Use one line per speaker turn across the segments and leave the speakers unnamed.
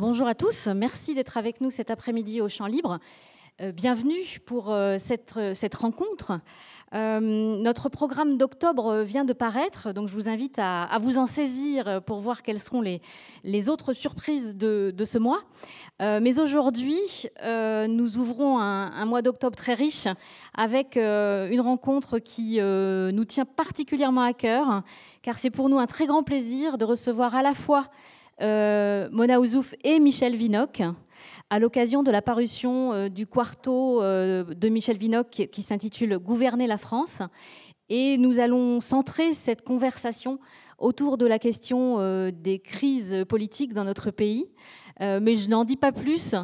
Bonjour à tous, merci d'être avec nous cet après-midi au Champ Libre. Euh, bienvenue pour euh, cette, cette rencontre. Euh, notre programme d'octobre vient de paraître, donc je vous invite à, vous en saisir pour voir quelles seront les, autres surprises de, ce mois. mais aujourd'hui, nous ouvrons un mois d'octobre très riche avec une rencontre qui nous tient particulièrement à cœur, car c'est pour nous un très grand plaisir de recevoir à la fois Mona Ouzouf et Michel Vinoc à l'occasion de la parution euh, du quarto euh, de Michel Vinocq qui, s'intitule Gouverner la France. Et nous allons centrer cette conversation autour de la question euh, des crises politiques dans notre pays. mais je n'en dis pas plus.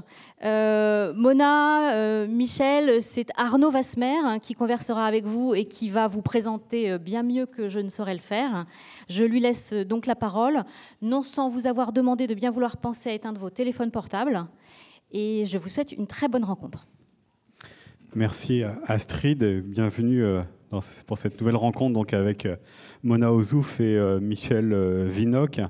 Mona, Michel, c'est Arnaud Vasmer hein, qui conversera avec vous et qui va vous présenter bien mieux que je ne saurais le faire. Je lui laisse donc la parole, non sans vous avoir demandé de bien vouloir penser à éteindre vos téléphones portables et je vous souhaite une très bonne rencontre.
Merci Astrid, bienvenue euh, pour cette nouvelle rencontre donc avec euh, Mona Ozouf et euh, Michel Vinoc.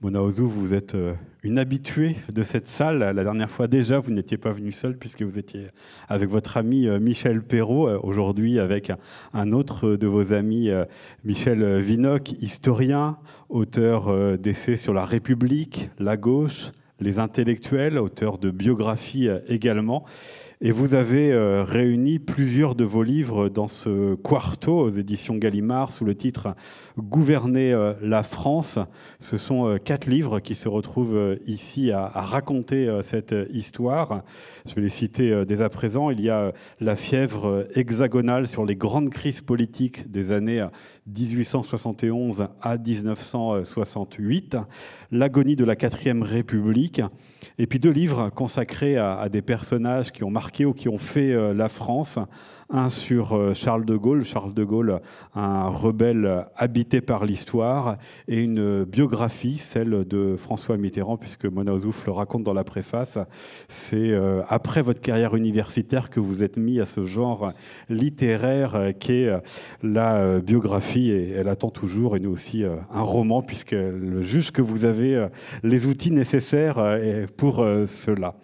Mona Ozouf, vous êtes une habituée de cette salle. La dernière fois déjà, vous n'étiez pas venu seul puisque vous étiez avec votre ami Michel Perrault, aujourd'hui avec un autre de vos amis, Michel Vinoc, historien, auteur d'essais sur la République, la gauche, les intellectuels, auteurs de biographies euh, également. Et vous avez euh, réuni plusieurs de vos livres dans ce quarto aux éditions Gallimard sous le titre Gouverner euh, la France. Ce sont quatre livres qui se retrouvent ici à, raconter cette histoire. Je vais les citer dès à présent. Il y a La fièvre hexagonale sur les grandes crises politiques des années 1871 à 1968, L'agonie de la quatrième République, et puis deux livres consacrés à, des personnages qui ont marqué ou qui ont fait euh, la France un sur euh, Charles de Gaulle, Charles de Gaulle, un rebelle habité par l'histoire, et une biographie, celle de François Mitterrand, puisque Mona Ozouf le raconte dans la préface. C'est euh, après votre carrière universitaire que vous êtes mis à ce genre littéraire euh, qu'est la biographie, et elle attend toujours, et nous aussi, un roman, puisque juste que vous avez les outils nécessaires pour cela.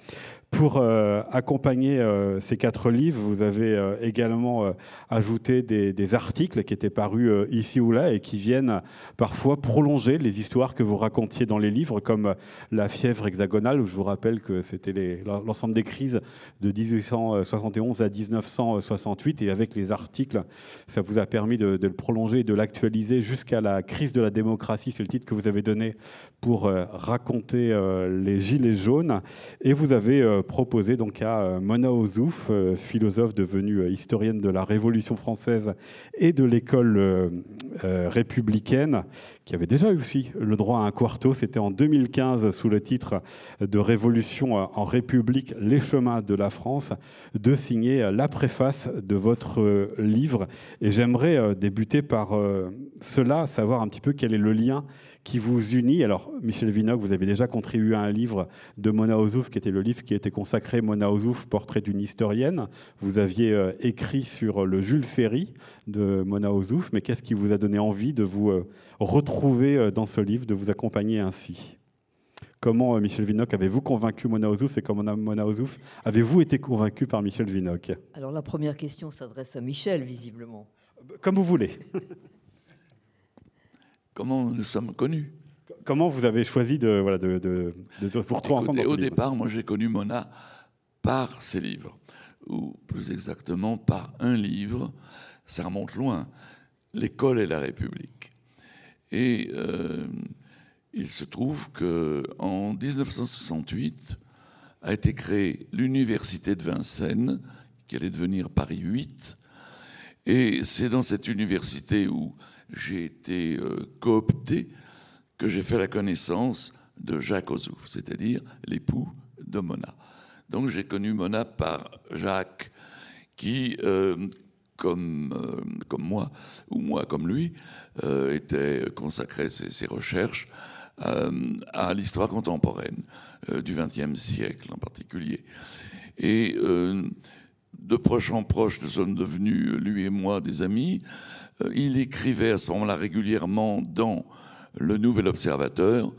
Pour euh, accompagner euh, ces quatre livres, vous avez euh, également ajouté des, articles qui étaient parus ici ou là et qui viennent parfois prolonger les histoires que vous racontiez dans les livres, comme la fièvre hexagonale, où je vous rappelle que c'était l'ensemble des crises de 1871 à 1968. Et avec les articles, ça vous a permis de, de le prolonger et de l'actualiser jusqu'à la crise de la démocratie. C'est le titre que vous avez donné pour raconter les Gilets jaunes. Et vous avez proposé donc à euh, Mona Ozouf, euh, philosophe devenue euh, historienne de la Révolution française et de l'école républicaine, qui avait déjà eu aussi le droit à un quarto. C'était en 2015 sous le titre de Révolution en République, les chemins de la France, de signer la préface de votre livre. Et j'aimerais débuter par cela, savoir un petit peu quel est le lien qui vous unit. Alors, Michel Vinocq, vous avez déjà contribué à un livre de Mona Ozouf, qui était le livre qui était consacré Mona Ozouf, portrait d'une historienne. Vous aviez euh, écrit sur le Jules Ferry de Mona Ozouf, mais qu'est-ce qui vous a donné envie de vous euh, retrouver euh, dans ce livre, de vous accompagner ainsi? Comment, Michel Vinocq, avez-vous convaincu Mona Ozouf et comment Mona Ozouf avez-vous été convaincu par Michel Vinocq
Alors, la première question s'adresse à Michel, visiblement.
Comme vous voulez.
comment nous sommes connus.
Comment vous avez choisi de, voilà, de, de, de vous retrouver ensemble
Au départ, moi j'ai connu Mona par ses livres, ou plus exactement par un livre, ça remonte loin, L'école et la République. Et euh, il se trouve qu'en 1968 a été créée l'université de Vincennes, qui allait devenir Paris 8. Et c'est dans cette université où j'ai été euh, coopté que j'ai fait la connaissance de Jacques Ozouf, c'est-à-dire l'époux de Mona. Donc j'ai connu Mona par Jacques, qui, euh, comme, euh, comme moi, ou moi comme lui, était consacré ses, recherches à l'histoire contemporaine du XXe siècle en particulier. Et de proche en proche, nous sommes devenus, lui et moi, des amis. Euh, il écrivait à ce moment-là régulièrement dans Le Nouvel Observateur.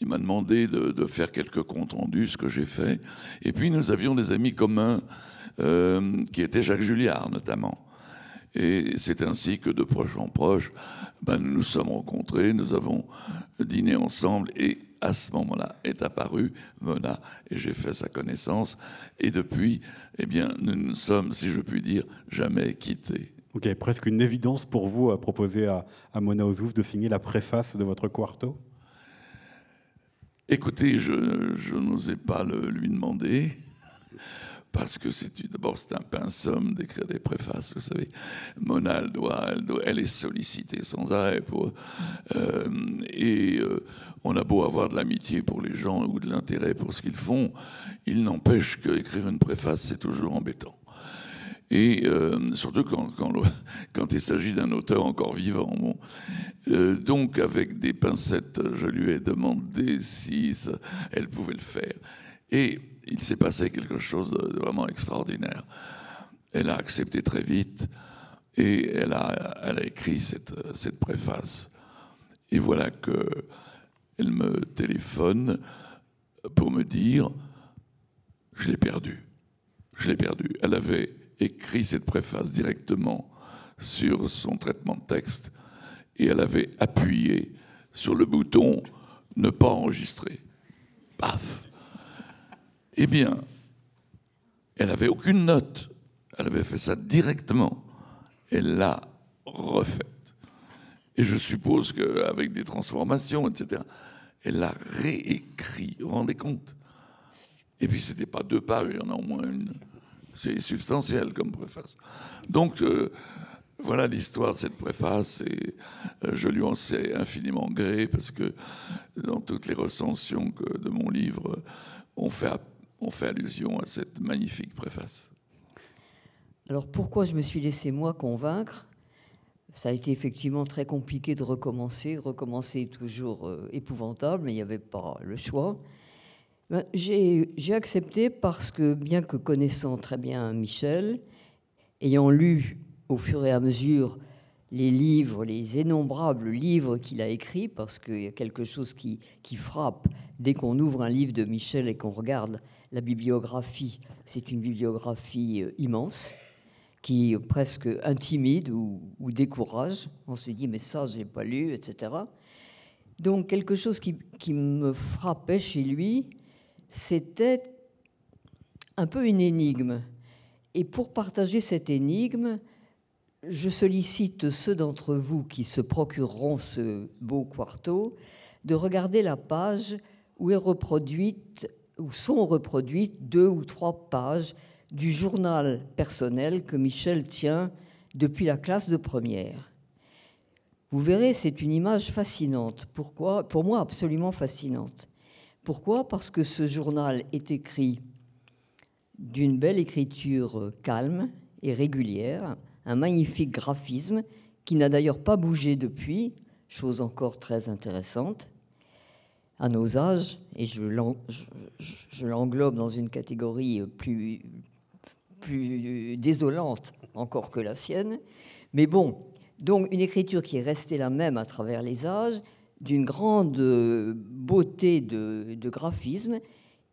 il m'a demandé de, faire quelques comptes rendus, ce que j'ai fait. Et puis nous avions des amis communs euh, qui étaient Jacques Julliard notamment. Et c'est ainsi que de proche en proche, ben, nous nous sommes rencontrés, nous avons dîné ensemble et à ce moment-là est apparu Mona et j'ai fait sa connaissance. Et depuis, eh bien, nous ne sommes, si je puis dire, jamais quittés.
Ok, presque une évidence pour vous à proposer à, Mona Ozouf de signer la préface de votre quarto
Écoutez, je, je n'osais pas le, lui demander parce que d'abord c'est un pinceau d'écrire des préfaces, vous savez. Mona, elle, est sollicitée sans arrêt euh, et euh, on a beau avoir de l'amitié pour les gens ou de l'intérêt pour ce qu'ils font, il n'empêche qu'écrire une préface c'est toujours embêtant. Et euh, surtout quand, quand, il s'agit d'un auteur encore vivant. Bon. donc avec des pincettes, je lui ai demandé si elle pouvait le faire. Et il s'est passé quelque chose de vraiment extraordinaire. Elle a accepté très vite et elle a, elle a écrit cette, cette préface. Et voilà qu'elle me téléphone pour me dire je l'ai perdu. Je l'ai perdu. Elle avait écrit cette préface directement sur son traitement de texte et elle avait appuyé sur le bouton ne pas enregistrer. Paf eh bien, elle n'avait aucune note. Elle avait fait ça directement. Elle l'a refaite. Et je suppose qu'avec des transformations, etc., elle l'a réécrit. Vous vous rendez compte? Et puis, ce n'était pas deux pages, il y en a au moins une. C'est substantiel comme préface. Donc, euh, voilà l'histoire de cette préface et euh, je lui en sais infiniment gré parce que dans toutes les recensions de mon livre, on fait on fait allusion à cette magnifique préface.
Alors pourquoi je me suis laissé moi convaincre? Ça a été effectivement très compliqué de recommencer, recommencer toujours euh, épouvantable, mais il n'y avait pas le choix. Ben, j'ai accepté parce que, bien que connaissant très bien Michel, ayant lu au fur et à mesure les livres, les innombrables livres qu'il a écrits, parce qu'il y a quelque chose qui, frappe dès qu'on ouvre un livre de Michel et qu'on regarde la bibliographie, c'est une bibliographie euh, immense qui presque intimide ou, décourage. On se dit, mais ça, je n'ai pas lu, etc. Donc, quelque chose qui me frappait chez lui, c'était un peu une énigme. Et pour partager cette énigme, je sollicite ceux d'entre vous qui se procureront ce beau quarto de regarder la page où est reproduite où sont reproduites deux ou trois pages du journal personnel que Michel tient depuis la classe de première. Vous verrez, c'est une image fascinante. Pourquoi? Pour moi, absolument fascinante. Pourquoi? Parce que ce journal est écrit d'une belle écriture calme et régulière, un magnifique graphisme qui n'a d'ailleurs pas bougé depuis, chose encore très intéressante à nos âges, et je l'englobe dans une catégorie plus, désolante encore que la sienne. Mais bon, donc une écriture qui est restée la même à travers les âges, d'une grande beauté de, graphisme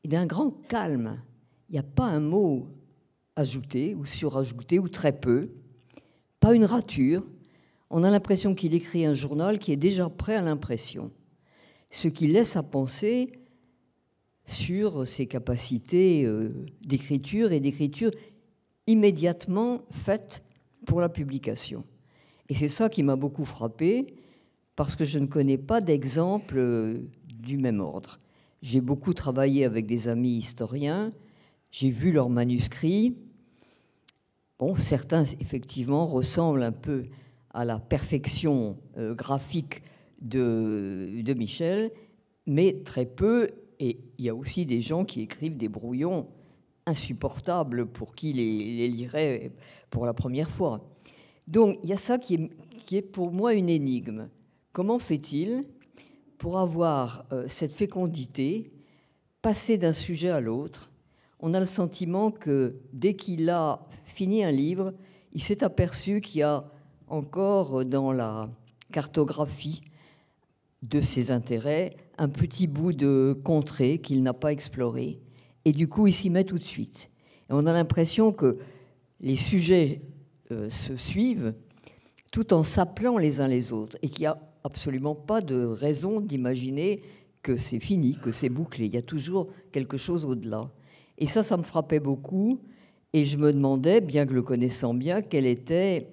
et d'un grand calme. Il n'y a pas un mot ajouté ou surajouté ou très peu, pas une rature. On a l'impression qu'il écrit un journal qui est déjà prêt à l'impression ce qui laisse à penser sur ses capacités euh, d'écriture et d'écriture immédiatement faites pour la publication. Et c'est ça qui m'a beaucoup frappé, parce que je ne connais pas d'exemple euh, du même ordre. J'ai beaucoup travaillé avec des amis historiens, j'ai vu leurs manuscrits. Bon, certains, effectivement, ressemblent un peu à la perfection euh, graphique de, Michel, mais très peu. Et il y a aussi des gens qui écrivent des brouillons insupportables pour qui les, lirait pour la première fois. Donc il y a ça qui est pour moi une énigme. Comment fait-il pour avoir euh, cette fécondité, passer d'un sujet à l'autre? On a le sentiment que dès qu'il a fini un livre, il s'est aperçu qu'il y a encore dans la cartographie de ses intérêts un petit bout de contrée qu'il n'a pas exploré. Et du coup, il s'y met tout de suite. On a l'impression que les sujets euh, se suivent tout en s'appelant les uns les autres et qu'il n'y a absolument pas de raison d'imaginer que c'est fini, que c'est bouclé. Il y a toujours quelque chose au-delà. Et ça, ça me frappait beaucoup. Et je me demandais, bien que le connaissant bien, quel était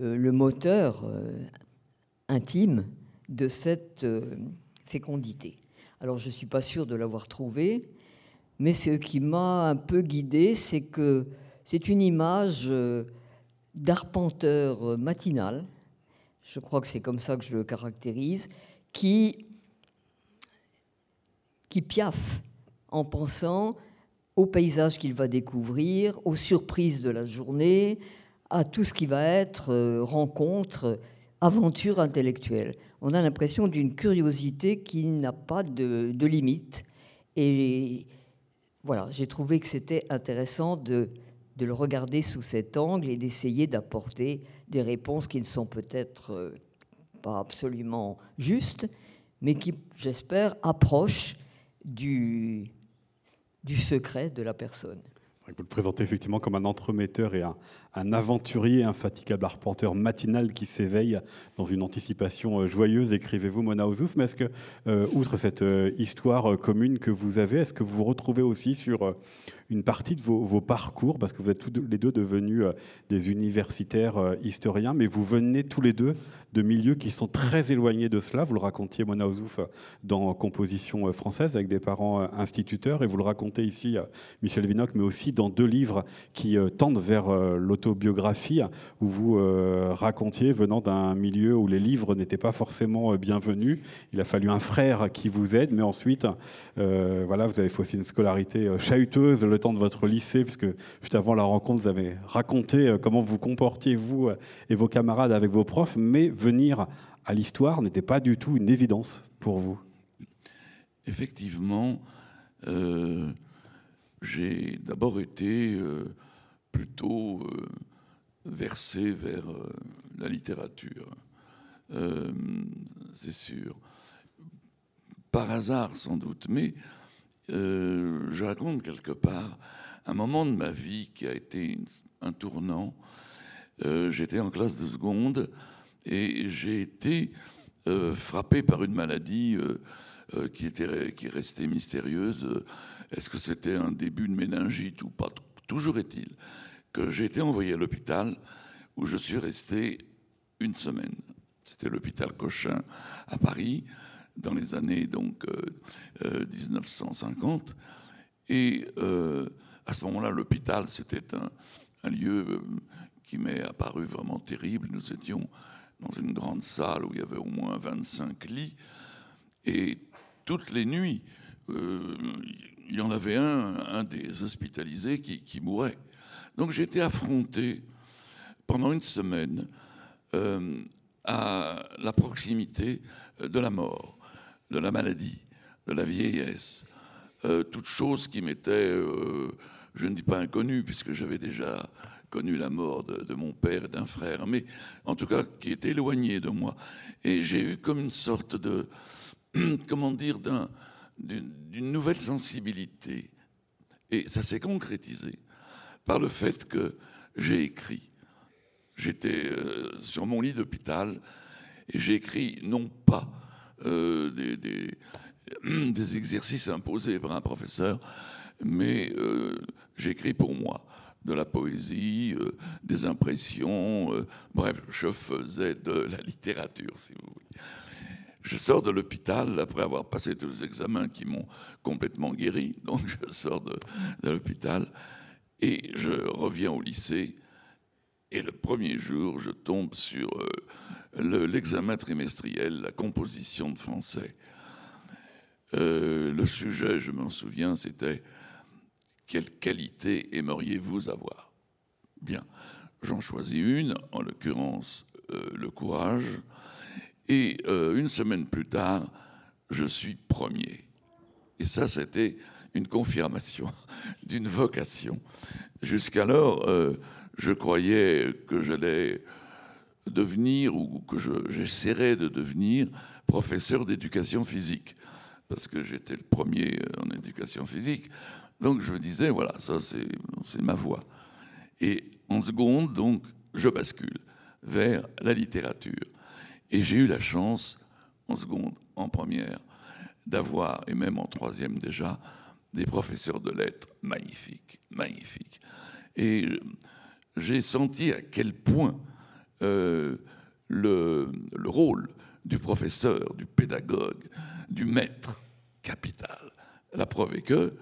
euh, le moteur euh, intime de cette fécondité. Alors je ne suis pas sûre de l'avoir trouvé, mais ce qui m'a un peu guidé, c'est que c'est une image euh, d'arpenteur matinal, je crois que c'est comme ça que je le caractérise, qui, qui piaffe en pensant au paysage qu'il va découvrir, aux surprises de la journée, à tout ce qui va être euh, rencontre, aventure intellectuelle. On a l'impression d'une curiosité qui n'a pas de, de limite. Et voilà, j'ai trouvé que c'était intéressant de, de, le regarder sous cet angle et d'essayer d'apporter des réponses qui ne sont peut-être euh, pas absolument justes, mais qui, j'espère, approchent du, du secret de la personne.
Vous le présentez effectivement comme un entremetteur et un, un aventurier infatigable arpenteur matinal qui s'éveille dans une anticipation euh, joyeuse, écrivez-vous Mona Ozouf. Mais est-ce que, euh, outre cette euh, histoire commune que vous avez, est-ce que vous vous retrouvez aussi sur une partie de vos, parcours, parce que vous êtes tous les deux devenus des universitaires historiens, mais vous venez tous les deux de milieux qui sont très éloignés de cela. Vous le racontiez, Mona Ozouf, dans Composition française, avec des parents instituteurs, et vous le racontez ici, Michel Vinoc, mais aussi dans deux livres qui tendent vers l'autonomie autobiographie où vous euh, racontiez, venant d'un milieu où les livres n'étaient pas forcément euh, bienvenus, il a fallu un frère qui vous aide, mais ensuite, euh, voilà, vous avez fait aussi une scolarité chahuteuse le temps de votre lycée, puisque juste avant la rencontre, vous avez raconté comment vous comportiez, vous et vos camarades, avec vos profs, mais venir à l'histoire n'était pas du tout une évidence pour vous.
Effectivement, j'ai d'abord été plutôt euh, versé vers euh, la littérature, euh, c'est sûr. Par hasard sans doute, mais je raconte quelque part un moment de ma vie qui a été un tournant. J'étais en classe de seconde et j'ai été frappé par une maladie qui, était, qui restait mystérieuse. Est-ce que c'était un début de méningite ou pas? Toujours est-il que j'ai été envoyé à l'hôpital où je suis resté une semaine. C'était l'hôpital Cochin à Paris dans les années donc 1950. Euh, euh, Et euh, à ce moment-là, l'hôpital, c'était un, un, lieu qui m'est apparu vraiment terrible. Nous étions dans une grande salle où il y avait au moins 25 lits. Et toutes les nuits, il y en avait un, un des hospitalisés qui, mourait. Donc j'ai été affronté pendant une semaine euh, à la proximité de la mort, de la maladie, de la vieillesse, euh, toute chose qui m'était, euh, je ne dis pas inconnue, puisque j'avais déjà connu la mort de, mon père et d'un frère, mais en tout cas qui était éloigné de moi. Et j'ai eu comme une sorte de, comment dire, d'une nouvelle sensibilité. Et ça s'est concrétisé par le fait que j'ai écrit. J'étais euh, sur mon lit d'hôpital et j'ai écrit non pas euh, des, exercices imposés par un professeur, mais euh, j'ai écrit pour moi de la poésie, des impressions, bref, je faisais de la littérature, si vous voulez. Je sors de l'hôpital après avoir passé tous les examens qui m'ont complètement guéri, donc je sors de, l'hôpital et je reviens au lycée. Et le premier jour, je tombe sur euh, l'examen trimestriel, la composition de français. Euh, le sujet, je m'en souviens, c'était quelle qualité aimeriez-vous avoir? Bien, j'en choisis une, en l'occurrence euh, le courage, et une semaine plus tard, je suis premier. Et ça, c'était une confirmation d'une vocation. Jusqu'alors, euh, je croyais que j'allais devenir, ou que j'essaierais de devenir, professeur d'éducation physique, parce que j'étais le premier en éducation physique. Donc je me disais, voilà, ça c'est ma voie. Et en seconde, donc, je bascule vers la littérature. Et j'ai eu la chance, en seconde, en première, d'avoir, et même en troisième déjà, des professeurs de lettres magnifiques, magnifiques. Et j'ai senti à quel point euh, le, le, rôle du professeur, du pédagogue, du maître, capital. La preuve est que,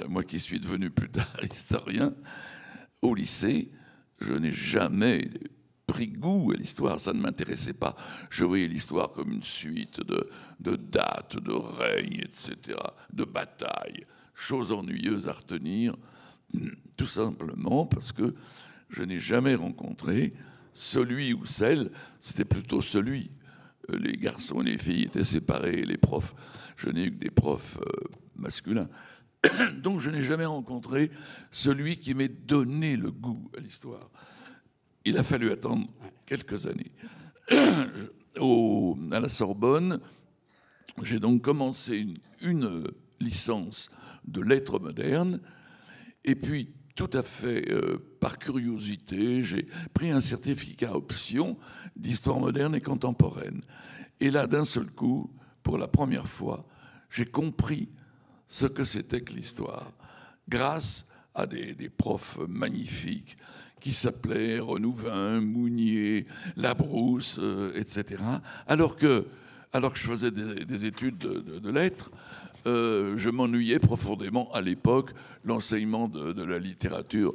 euh, moi qui suis devenu plus tard historien, au lycée, je n'ai jamais pris goût à l'histoire, ça ne m'intéressait pas. Je voyais l'histoire comme une suite de, de dates, de règnes, etc., de batailles, choses ennuyeuses à retenir, tout simplement parce que je n'ai jamais rencontré celui ou celle, c'était plutôt celui. Euh, les garçons et les filles étaient séparés, les profs, je n'ai eu que des profs euh, masculins. Donc je n'ai jamais rencontré celui qui m'ait donné le goût à l'histoire. Il a fallu attendre quelques années. Au, à la Sorbonne, j'ai donc commencé une, licence de lettres modernes, et puis tout à fait euh, par curiosité, j'ai pris un certificat option d'histoire moderne et contemporaine. Et là, d'un seul coup, pour la première fois, j'ai compris ce que c'était que l'histoire, grâce à des, des profs magnifiques qui s'appelaient Renouvin, Mounier, Labrousse, euh, etc. Alors que, alors que je faisais des, études de, lettres, euh, je m'ennuyais profondément à l'époque. L'enseignement de, la littérature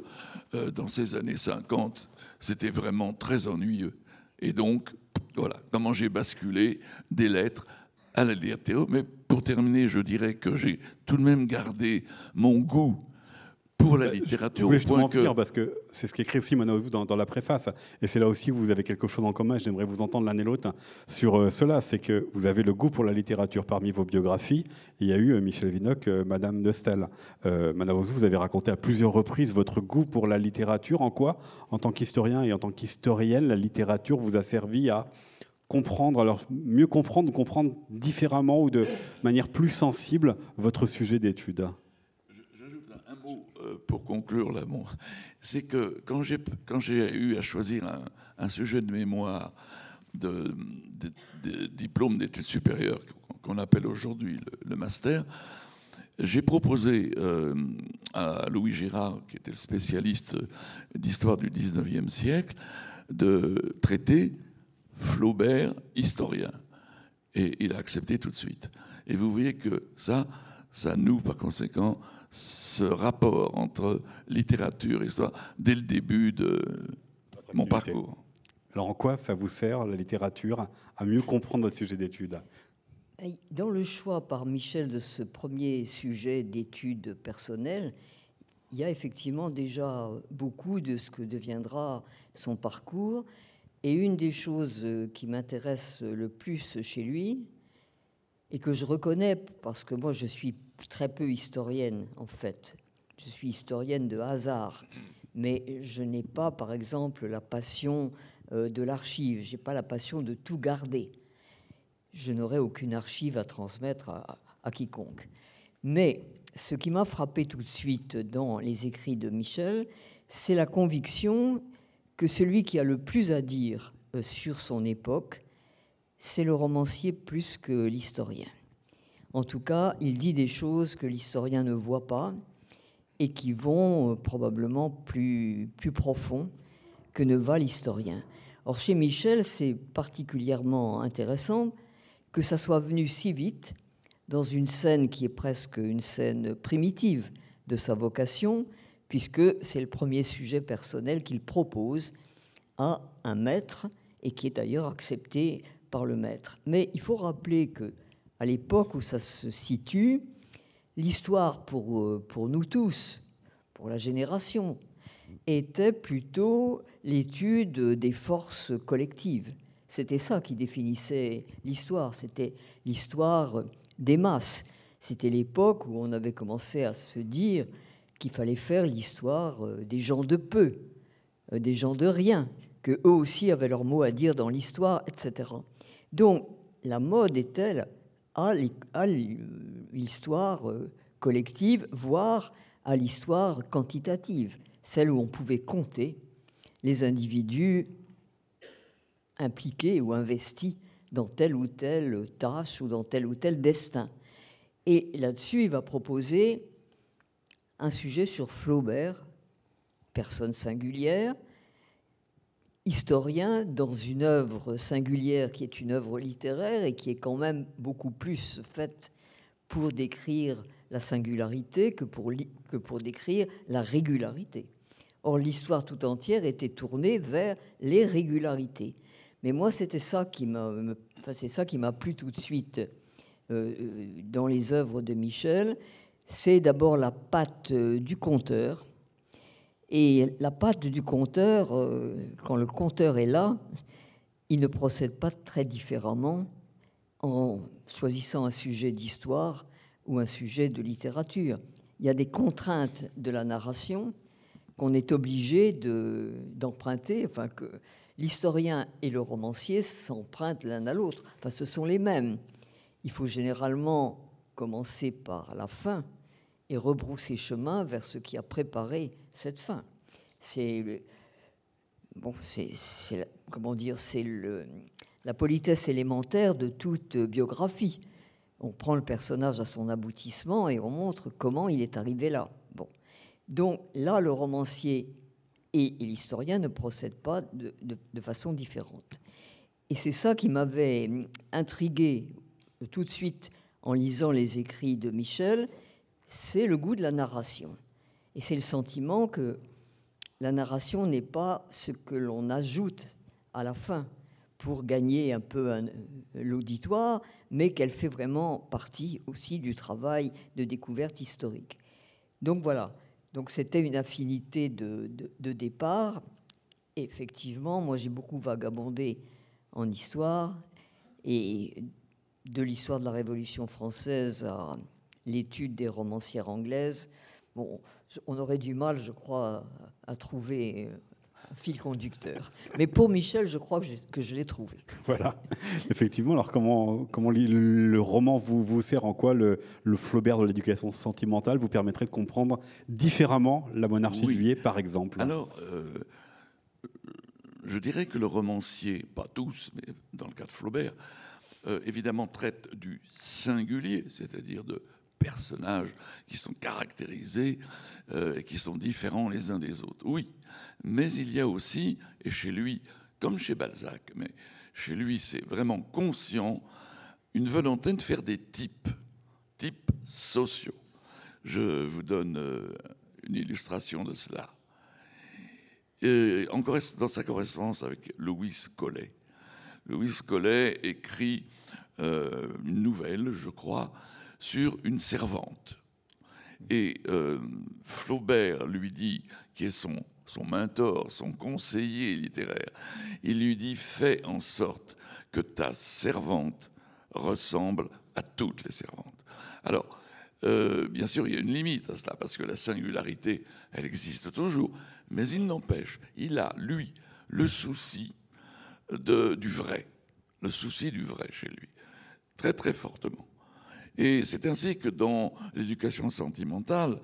euh, dans ces années 50, c'était vraiment très ennuyeux. Et donc, voilà comment j'ai basculé des lettres à la littérature. Mais pour terminer, je dirais que j'ai tout de même gardé mon goût pour la littérature. Je
voulais justement que... parce que c'est ce qu'écrit aussi Mona dans, dans, la préface. Et c'est là aussi où vous avez quelque chose en commun. J'aimerais vous entendre l'un et l'autre sur euh, cela. C'est que vous avez le goût pour la littérature parmi vos biographies. Il y a eu euh, Michel Vinocq, euh, Madame Nostel. Madame vous avez raconté à plusieurs reprises votre goût pour la littérature. En quoi, en tant qu'historien et en tant qu'historienne, la littérature vous a servi à comprendre, alors mieux comprendre, comprendre différemment ou de manière plus sensible votre sujet d'étude?
euh, pour conclure c'est que quand j'ai, quand j'ai eu à choisir un, sujet de mémoire de, diplôme d'études supérieures, qu'on appelle aujourd'hui le, master, j'ai proposé euh, à Louis Girard, qui était le spécialiste d'histoire du 19e siècle, de traiter Flaubert, historien. Et il a accepté tout de suite. Et vous voyez que ça, ça nous, par conséquent, ce rapport entre littérature et histoire dès le début de mon parcours.
Alors en quoi ça vous sert, la littérature, à mieux comprendre votre sujet d'étude?
Dans le choix par Michel de ce premier sujet d'étude personnelle, il y a effectivement déjà beaucoup de ce que deviendra son parcours. Et une des choses qui m'intéresse le plus chez lui, et que je reconnais parce que moi je suis très peu historienne en fait. Je suis historienne de hasard, mais je n'ai pas, par exemple, la passion euh, de l'archive. J'ai pas la passion de tout garder. Je n'aurai aucune archive à transmettre à, à quiconque. Mais ce qui m'a frappé tout de suite dans les écrits de Michel, c'est la conviction que celui qui a le plus à dire euh, sur son époque, c'est le romancier plus que l'historien. En tout cas, il dit des choses que l'historien ne voit pas et qui vont euh, probablement plus, plus profond que ne va l'historien. Or, chez Michel, c'est particulièrement intéressant que ça soit venu si vite dans une scène qui est presque une scène primitive de sa vocation, puisque c'est le premier sujet personnel qu'il propose à un maître et qui est d'ailleurs accepté par le maître. Mais il faut rappeler que à l'époque où ça se situe, l'histoire pour, euh, pour nous tous, pour la génération, était plutôt l'étude des forces collectives. C'était ça qui définissait l'histoire, c'était l'histoire des masses. C'était l'époque où on avait commencé à se dire qu'il fallait faire l'histoire euh, des gens de peu, euh, des gens de rien, que eux aussi avaient leur mot à dire dans l'histoire, etc. Donc la mode est-elle à l'histoire euh, collective, voire à l'histoire quantitative, celle où on pouvait compter les individus impliqués ou investis dans telle ou telle tâche ou dans tel ou tel destin. Et là-dessus, il va proposer un sujet sur Flaubert, personne singulière, historien dans une œuvre singulière qui est une œuvre littéraire et qui est quand même beaucoup plus faite pour décrire la singularité que pour, que pour décrire la régularité. Or, l'histoire tout entière était tournée vers les régularités. Mais moi, c'était ça qui m'a, c'est ça qui m'a plu tout de suite euh, dans les œuvres de Michel. C'est d'abord la patte euh, du conteur. Et la patte du conteur, euh, quand le conteur est là, il ne procède pas très différemment en choisissant un sujet d'histoire ou un sujet de littérature. Il y a des contraintes de la narration qu'on est obligé d'emprunter, enfin que l'historien et le romancier s'empruntent l'un à l'autre. Enfin, ce sont les mêmes. Il faut généralement commencer par la fin et rebrousser chemin vers ce qui a préparé cette fin. C'est bon, c'est comment dire, c'est la politesse élémentaire de toute biographie. On prend le personnage à son aboutissement et on montre comment il est arrivé là. Bon, donc là, le romancier et, l'historien ne procèdent pas de, façon différente. Et c'est ça qui m'avait intrigué tout de suite en lisant les écrits de Michel, c'est le goût de la narration. Et c'est le sentiment que la narration n'est pas ce que l'on ajoute à la fin pour gagner un peu l'auditoire, mais qu'elle fait vraiment partie aussi du travail de découverte historique. Donc voilà, donc c'était une affinité de, départ. effectivement, moi j'ai beaucoup vagabondé en histoire et de l'histoire de la Révolution française à l'étude des romancières anglaises. Bon, on aurait du mal, je crois, à trouver un fil conducteur. Mais pour Michel, je crois que je, l'ai trouvé.
Voilà, effectivement. Alors, comment, comment le roman vous, vous sert En quoi? Le, Flaubert de l'éducation sentimentale vous permettrait de comprendre différemment la monarchie de Juillet, par exemple?
Alors, euh, je dirais que le romancier, pas tous, mais dans le cas de Flaubert, euh, évidemment traite du singulier, c'est-à-dire de personnages qui sont caractérisés euh, et qui sont différents les uns des autres. Oui, mais il y a aussi, et chez lui, comme chez Balzac, mais chez lui c'est vraiment conscient, une volonté de faire des types, types sociaux. Je vous donne euh, une illustration de cela. Et dans sa correspondance avec Louis Collet. Louis Collet écrit euh, une nouvelle, je crois, sur une servante. Et euh, Flaubert lui dit, qui est son, son mentor, son conseiller littéraire, il lui dit Fais en sorte que ta servante ressemble à toutes les servantes. Alors, euh, bien sûr, il y a une limite à cela, parce que la singularité, elle existe toujours, mais il n'empêche, il a, lui, le souci de, du vrai, le souci du vrai chez lui, très très fortement. Et c'est ainsi que dans l'éducation sentimentale,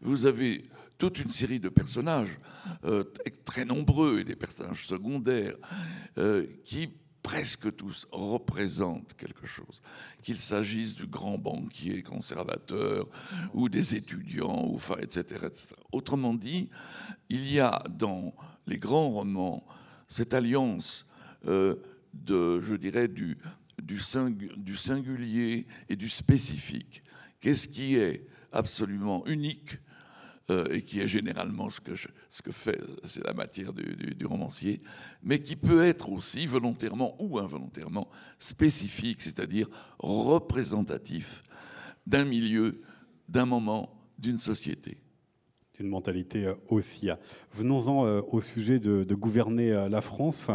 vous avez toute une série de personnages euh, très nombreux et des personnages secondaires euh, qui presque tous représentent quelque chose, qu'il s'agisse du grand banquier conservateur ou des étudiants, ou, etc., etc. Autrement dit, il y a dans les grands romans cette alliance euh, de, je dirais, du, du, singulier et du spécifique. Qu'est-ce qui est absolument unique euh, et qui est généralement ce que, ce que fait, c'est la matière du, romancier, mais qui peut être aussi volontairement ou involontairement spécifique, c'est-à-dire représentatif d'un milieu, d'un moment, d'une société.
Une mentalité aussi. Venons-en au sujet de, gouverner la France,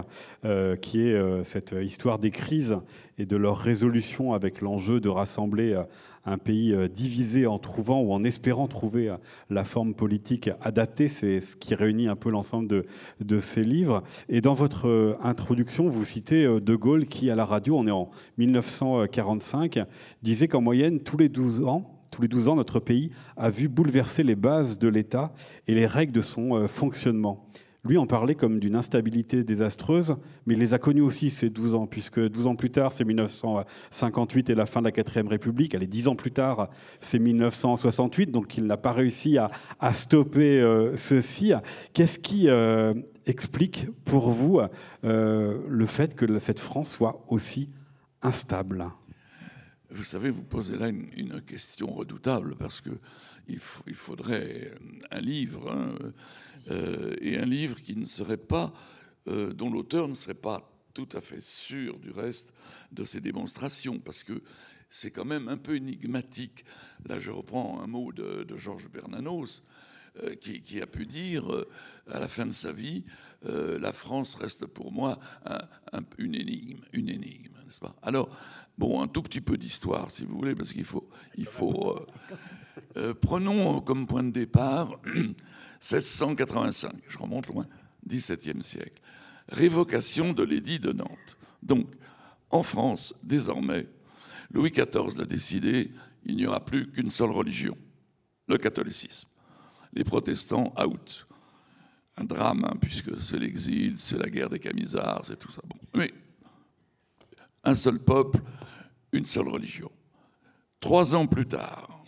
qui est cette histoire des crises et de leur résolution avec l'enjeu de rassembler un pays euh, divisé en trouvant ou en espérant trouver euh, la forme politique adaptée. C'est ce qui réunit un peu l'ensemble de, de, ces livres. Et dans votre euh, introduction, vous citez De Gaulle qui, à la radio, on est en 1945, disait qu'en moyenne, tous les 12 ans, tous les 12 ans, notre pays a vu bouleverser les bases de l'État et les règles de son fonctionnement. Lui en parlait comme d'une instabilité désastreuse, mais il les a connus aussi ces 12 ans, puisque 12 ans plus tard, c'est 1958 et la fin de la 4 République. Allez, 10 ans plus tard, c'est 1968, donc il n'a pas réussi à, stopper euh, ceci. Qu'est-ce qui euh, explique pour vous euh, le fait que cette France soit aussi instable?
Vous savez, vous posez là une, question redoutable, parce que il, faudrait un livre. Hein, euh, et un livre qui ne serait pas, euh, dont l'auteur ne serait pas tout à fait sûr du reste de ses démonstrations, parce que c'est quand même un peu énigmatique. Là, je reprends un mot de, Georges Bernanos, euh, qui, a pu dire à la fin de sa vie, la France reste pour moi une énigme, une énigme, Alors, bon, un tout petit peu d'histoire, si vous voulez, parce qu'il faut, il faut. prenons comme point de départ 1685, je remonte loin, XVIIe siècle. Révocation de l'édit de Nantes. Donc, en France, désormais, Louis XIV l'a décidé, il n'y aura plus qu'une seule religion, le catholicisme. Les protestants, out. Un drame, hein, puisque c'est l'exil, c'est la guerre des camisards, c'est tout ça. Bon. Mais un seul peuple, une seule religion. Trois ans plus tard,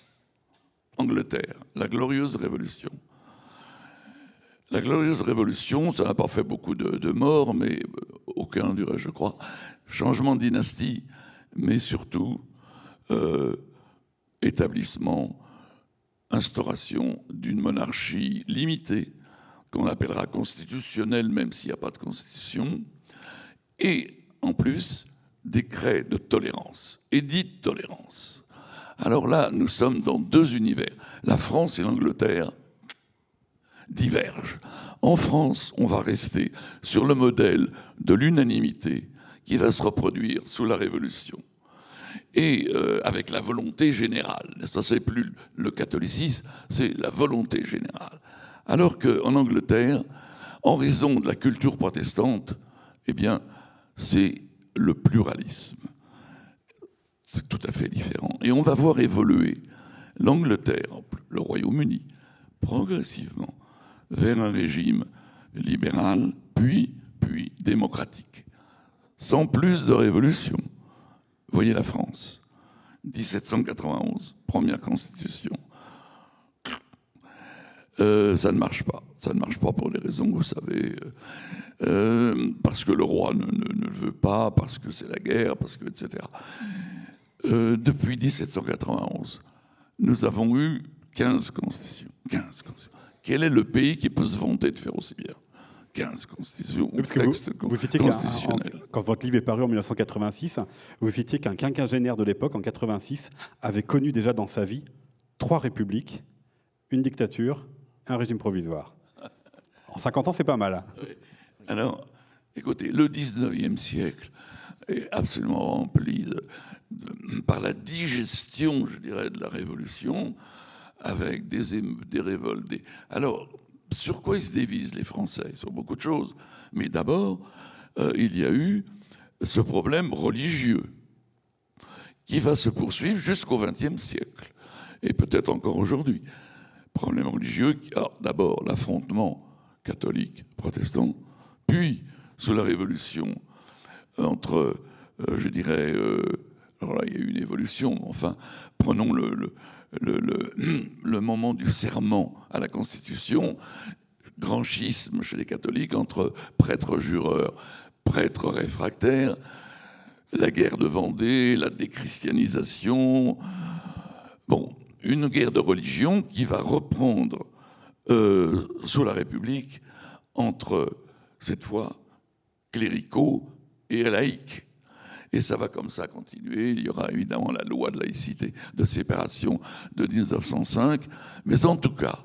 Angleterre, la glorieuse révolution. La glorieuse révolution, ça n'a pas fait beaucoup de, morts, mais euh, aucun durait, je crois. Changement de dynastie, mais surtout euh, établissement, instauration d'une monarchie limitée, qu'on appellera constitutionnelle, même s'il n'y a pas de constitution, et en plus, décret de tolérance, édit de tolérance. Alors là, nous sommes dans deux univers, la France et l'Angleterre divergent. En France, on va rester sur le modèle de l'unanimité qui va se reproduire sous la Révolution. Et euh, avec la volonté générale, n'est-ce pas? C'est plus le catholicisme, c'est la volonté générale. Alors qu'en Angleterre, en raison de la culture protestante, eh bien, c'est le pluralisme. C'est tout à fait différent. Et on va voir évoluer l'Angleterre, le Royaume-Uni, progressivement vers un régime libéral, puis, démocratique, sans plus de révolution. Voyez la France, 1791, première constitution. Euh, ça ne marche pas. Ça ne marche pas pour des raisons, vous savez, euh, parce que le roi ne, le veut pas, parce que c'est la guerre, parce que etc. Euh, depuis 1791, nous avons eu 15 constitutions. 15 constitutions. Quel est le pays qui peut se vanter de faire aussi bien? 15 constitutions, textes constitutionnels.
quand votre livre est paru en 1986, vous citiez qu'un quinquagénaire de l'époque, en 86, avait connu déjà dans sa vie trois républiques, une dictature, un régime provisoire. En 50 ans, c'est pas mal. Hein.
Alors, écoutez, le 19e siècle est absolument rempli par la digestion, je dirais, de la Révolution avec des, des révoltes. Alors, sur quoi ils se dévisent, les Français? Sur beaucoup de choses. Mais d'abord, euh, il y a eu ce problème religieux qui va se poursuivre jusqu'au XXe siècle, et peut-être encore aujourd'hui. Problème religieux, alors d'abord l'affrontement catholique-protestant, puis sous la Révolution, entre, euh, je dirais, euh, alors là il y a eu une évolution, enfin, prenons le le, moment du serment à la Constitution, grand schisme chez les catholiques entre prêtres jureurs, prêtres réfractaires, la guerre de Vendée, la déchristianisation. Bon, une guerre de religion qui va reprendre euh, sous la République entre, cette fois, cléricaux et laïcs. Et ça va comme ça continuer. Il y aura évidemment la loi de laïcité, de séparation de 1905. Mais en tout cas,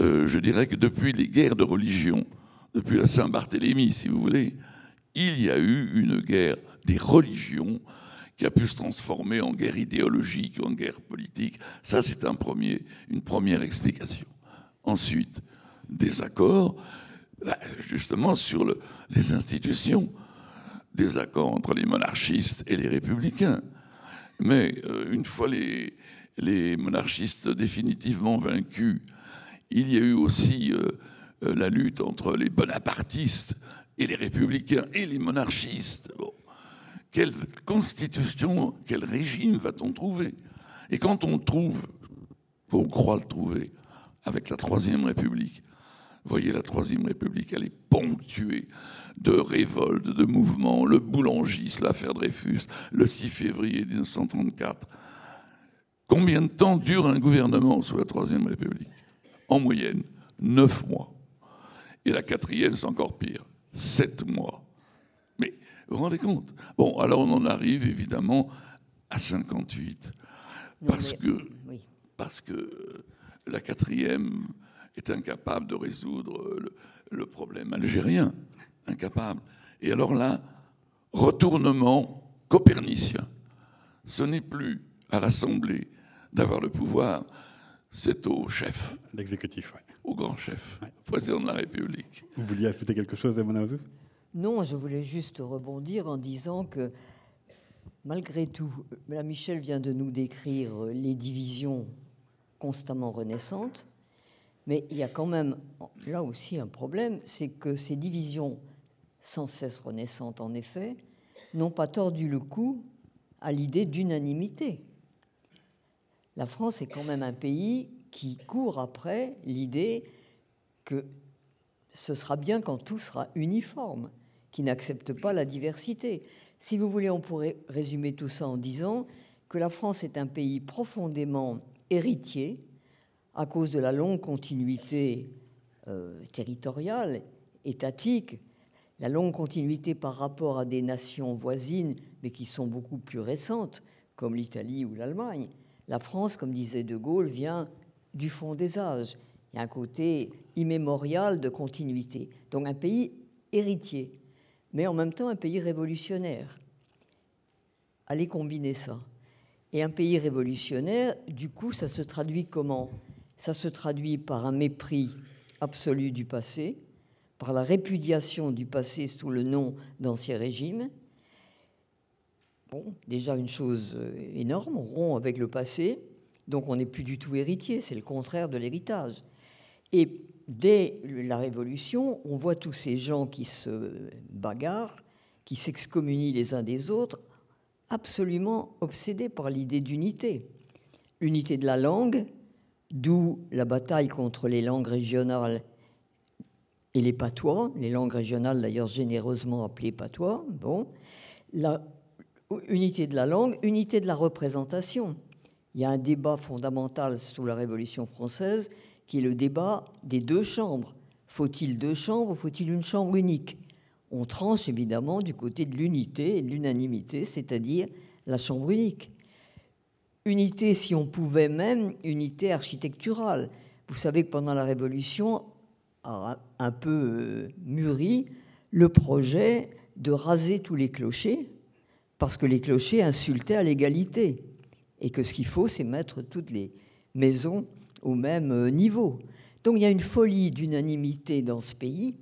euh, je dirais que depuis les guerres de religion, depuis la Saint-Barthélemy, si vous voulez, il y a eu une guerre des religions qui a pu se transformer en guerre idéologique en guerre politique. Ça, c'est une première explication. Ensuite, des accords, bah, justement, sur le, les institutions, des accords entre les monarchistes et les républicains. Mais euh, une fois les, monarchistes définitivement vaincus, il y a eu aussi euh, euh, la lutte entre les bonapartistes et les républicains et les monarchistes. Quelle constitution, quel régime va-t-on trouver? Et quand on trouve, on croit le trouver, avec la Troisième République, voyez, la Troisième République, elle est ponctuée de révoltes, de mouvements, le boulangiste, l'affaire Dreyfus, le 6 février 1934. Combien de temps dure un gouvernement sous la Troisième République? En moyenne, neuf mois. Et la quatrième, c'est encore pire, sept mois. Vous vous rendez compte? Bon, alors on en arrive évidemment à 58. Parce, que, parce que la quatrième est incapable de résoudre le, problème algérien. Incapable. Et alors là, retournement copernicien. Ce n'est plus à l'Assemblée d'avoir le pouvoir, c'est au chef.
L'exécutif, oui.
Au grand chef, président de la République.
Vous vouliez ajouter quelque chose, Emmanuel
Non, je voulais juste rebondir en disant que malgré tout, Mme Michel vient de nous décrire les divisions constamment renaissantes. Mais il y a quand même là aussi un problème, c'est que ces divisions sans cesse renaissantes, en effet, n'ont pas tordu le cou à l'idée d'unanimité. La France est quand même un pays qui court après l'idée que ce sera bien quand tout sera uniforme, qui n'accepte pas la diversité. Si vous voulez, on pourrait résumer tout ça en disant que la France est un pays profondément héritier à cause de la longue continuité euh, territoriale, étatique, la longue continuité par rapport à des nations voisines, mais qui sont beaucoup plus récentes, comme l'Italie ou l'Allemagne. La France, comme disait De Gaulle, vient du fond des âges. Il y a un côté immémorial de continuité. Donc un pays héritier, mais en même temps un pays révolutionnaire. Allez combiner ça. Et un pays révolutionnaire, du coup, ça se traduit comment? Ça se traduit par un mépris absolu du passé, par la répudiation du passé sous le nom d'ancien régime. Bon, déjà une chose euh, énorme, on rompt avec le passé, donc on n'est plus du tout héritier, c'est le contraire de l'héritage. Et dès la Révolution, on voit tous ces gens qui se bagarrent, qui s'excommunient les uns des autres, absolument obsédés par l'idée d'unité. Unité de la langue, D'où la bataille contre les langues régionales et les patois, les langues régionales d'ailleurs généreusement appelées patois. Bon, la unité de la langue, unité de la représentation. Il y a un débat fondamental sous la Révolution française qui est le débat des deux chambres. Faut-il deux chambres ou faut-il une chambre unique? On tranche évidemment du côté de l'unité et de l'unanimité, c'est-à-dire la chambre unique. Unité, si on pouvait même, unité architecturale. Vous savez que pendant la Révolution un peu euh, mûri le projet de raser tous les clochers, parce que les clochers insultaient à l'égalité, et que ce qu'il faut, c'est mettre toutes les maisons au même euh, niveau. Donc il y a une folie d'unanimité dans ce pays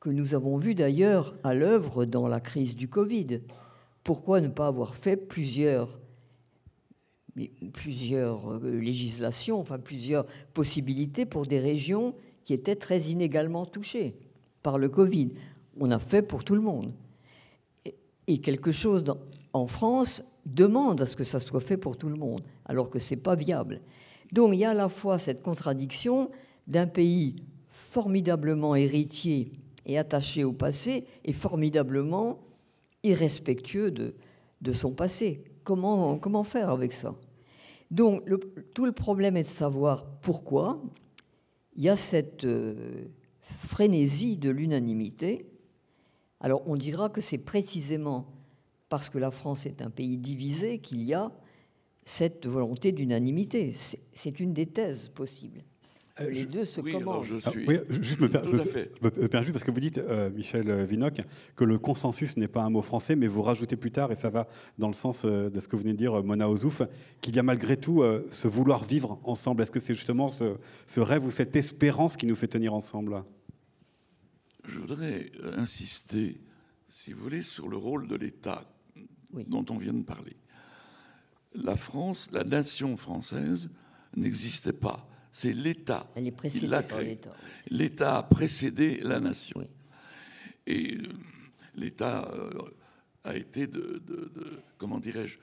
que nous avons vu d'ailleurs à l'œuvre dans la crise du Covid. Pourquoi ne pas avoir fait plusieurs euh, législations, enfin plusieurs possibilités pour des régions qui étaient très inégalement touchées par le Covid? On a fait pour tout le monde. Et quelque chose en France demande à ce que ça soit fait pour tout le monde, alors que ce n'est pas viable. Donc il y a à la fois cette contradiction d'un pays formidablement héritier et attaché au passé et formidablement irrespectueux de, son passé. Comment, comment faire avec ça? Donc, tout le problème est de savoir pourquoi il y a cette euh, frénésie de l'unanimité. Alors, on dira que c'est précisément parce que la France est un pays divisé qu'il y a cette volonté d'unanimité. C'est une des thèses possibles. les deux se
oui,
commandent.
je
Ah,
suis.
oui, je- juste me, per-
Tout
je me-
à fait.
je me permets juste parce que vous dites, euh, Michel Vinoc, que le consensus n'est pas un mot français, mais vous rajoutez plus tard, et ça va dans le sens euh, de ce que vous venez de dire, euh, Mona Ozouf, qu'il y a malgré tout euh, ce vouloir vivre ensemble. Est-ce que c'est justement ce, ce rêve ou cette espérance qui nous fait tenir ensemble?
Je voudrais euh, insister, si vous voulez, sur le rôle de l'État
Oui.
dont on vient de parler. La France, la nation française n'existait pas. C'est l'État qui l'a créé.
l'État.
A précédé la nation.
Oui.
Et euh, l'État euh, a été de, de- de- comment dirais-je,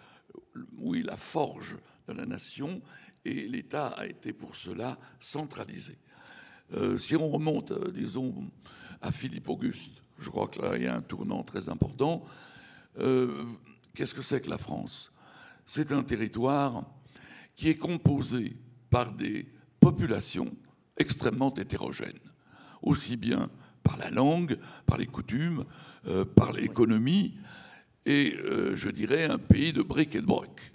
oui, la forge de la nation, et l'État a été pour cela centralisé. Euh, si on remonte, disons, à Philippe Auguste, je crois que là, il y a un tournant très important. Euh, Qu'est-ce que c'est que la France? C'est un territoire qui est composé par des populations extrêmement hétérogènes, aussi bien par la langue, par les coutumes, euh, par l'économie, et euh, je dirais un pays de briques et de broc.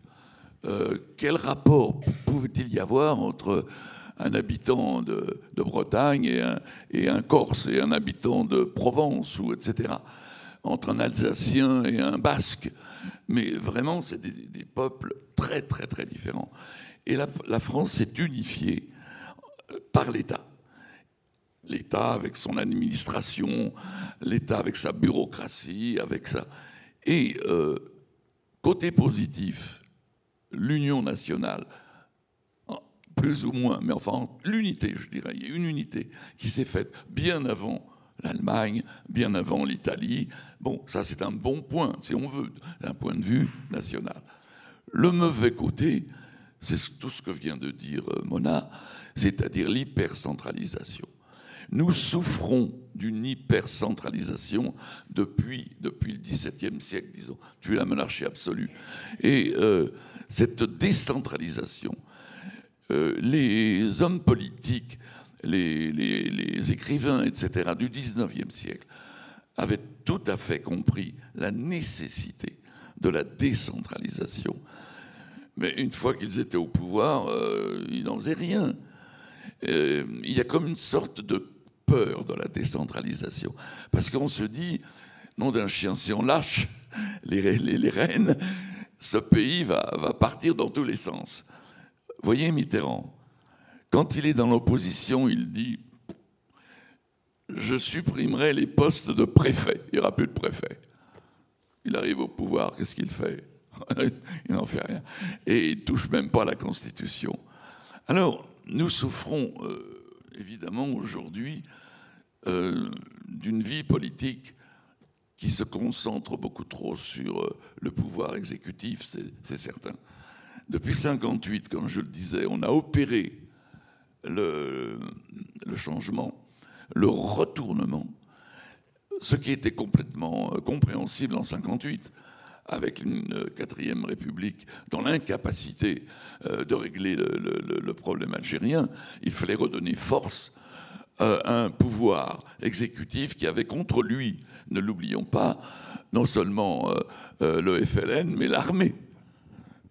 Euh, quel rapport pouvait-il y avoir entre un habitant de, Bretagne et un, et un Corse et un habitant de Provence, ou etc. Entre un Alsacien et un Basque? Mais vraiment, c'est des, peuples très, très, très différents. Et la, France s'est unifiée euh, par l'État. L'État avec son administration, l'État avec sa bureaucratie, avec sa... Et euh, côté positif, l'union nationale, plus ou moins, mais enfin l'unité, je dirais, il y a une unité qui s'est faite bien avant l'Allemagne, bien avant l'Italie. Bon, ça c'est un bon point, si on veut, d'un point de vue national. Le mauvais côté, c'est tout ce que vient de dire euh, Mona, c'est-à-dire l'hypercentralisation. Nous souffrons d'une hypercentralisation depuis, depuis le XVIIe siècle, disons, depuis la monarchie absolue. Et euh, cette décentralisation, euh, les hommes politiques, les, écrivains, etc., du XIXe siècle avaient tout à fait compris la nécessité de la décentralisation. Mais une fois qu'ils étaient au pouvoir, euh, ils n'en faisaient rien. Euh, il y a comme une sorte de peur de la décentralisation. Parce qu'on se dit, nom d'un chien, si on lâche les rênes, ce pays va, va partir dans tous les sens. Voyez Mitterrand, quand il est dans l'opposition, il dit Je supprimerai les postes de préfet. Il n'y aura plus de préfet. Il arrive au pouvoir, qu'est-ce qu'il fait Il n'en fait rien. Et il ne touche même pas la Constitution. Alors, nous souffrons euh, évidemment aujourd'hui euh, d'une vie politique qui se concentre beaucoup trop sur euh, le pouvoir exécutif, c'est- certain. Depuis 58, comme je le disais, on a opéré le, changement, le retournement, ce qui était complètement euh, compréhensible en 58, avec une euh, quatrième république dans l'incapacité euh, de régler le, le- problème algérien. Il fallait redonner force euh, à un pouvoir exécutif qui avait contre lui, ne l'oublions pas, non seulement euh, euh, le FLN, mais l'armée.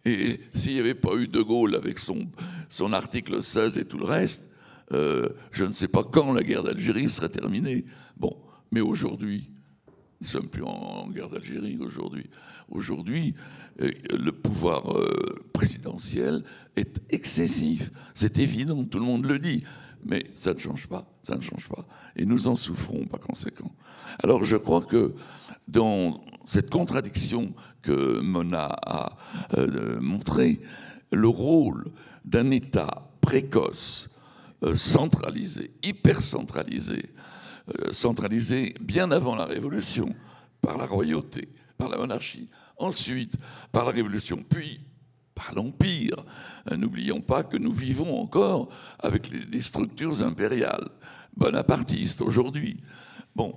Et s'il n'y avait pas eu De Gaulle avec son, son article 16 et tout le reste, euh, je ne sais pas quand la guerre d'Algérie serait terminée. Bon, mais aujourd'hui, nous ne sommes plus en, guerre d'Algérie aujourd'hui. Aujourd'hui, le pouvoir euh, présidentiel est excessif. C'est évident, tout le monde le dit. Mais ça ne change pas, ça ne change pas. Et nous en souffrons par conséquent. Alors je crois que dans cette contradiction que Mona a euh, montrée, le rôle d'un État précoce, euh, centralisé, hyper centralisé, euh, centralisé bien avant la Révolution, par la royauté, par la monarchie, ensuite par la Révolution, puis par l'Empire. Euh, N'oublions pas que nous vivons encore avec les, les structures impériales, bonapartistes aujourd'hui. Bon,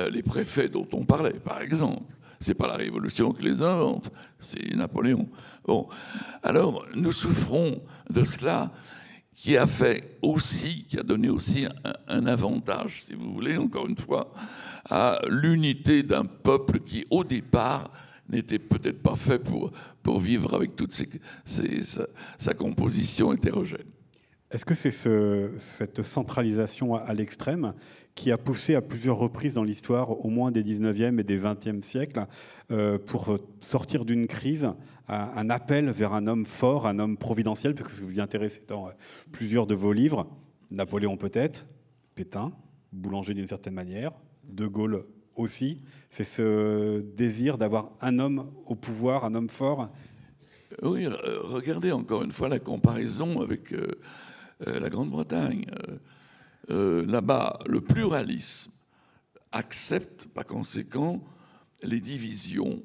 euh, les préfets dont on parlait, par exemple, c'est pas la Révolution qui les invente, c'est Napoléon. Bon, alors nous souffrons de cela qui a fait aussi, qui a donné aussi un, avantage, si vous voulez, encore une fois, à l'unité d'un peuple qui, au départ, n'était peut-être pas fait pour, pour vivre avec toute sa composition hétérogène.
Est-ce que c'est cette centralisation à, l'extrême qui a poussé à plusieurs reprises dans l'histoire, au moins des 19e et des 20e siècles, euh, pour sortir d'une crise, un appel vers un homme fort, un homme providentiel, puisque vous y intéressez dans euh, plusieurs de vos livres, Napoléon peut-être, Pétain, Boulanger d'une certaine manière, De Gaulle aussi. C'est ce désir d'avoir un homme au pouvoir, un homme fort.
Oui, regardez encore une fois la comparaison avec euh, euh, la Grande-Bretagne. Euh, là-bas, le pluralisme accepte par conséquent les divisions.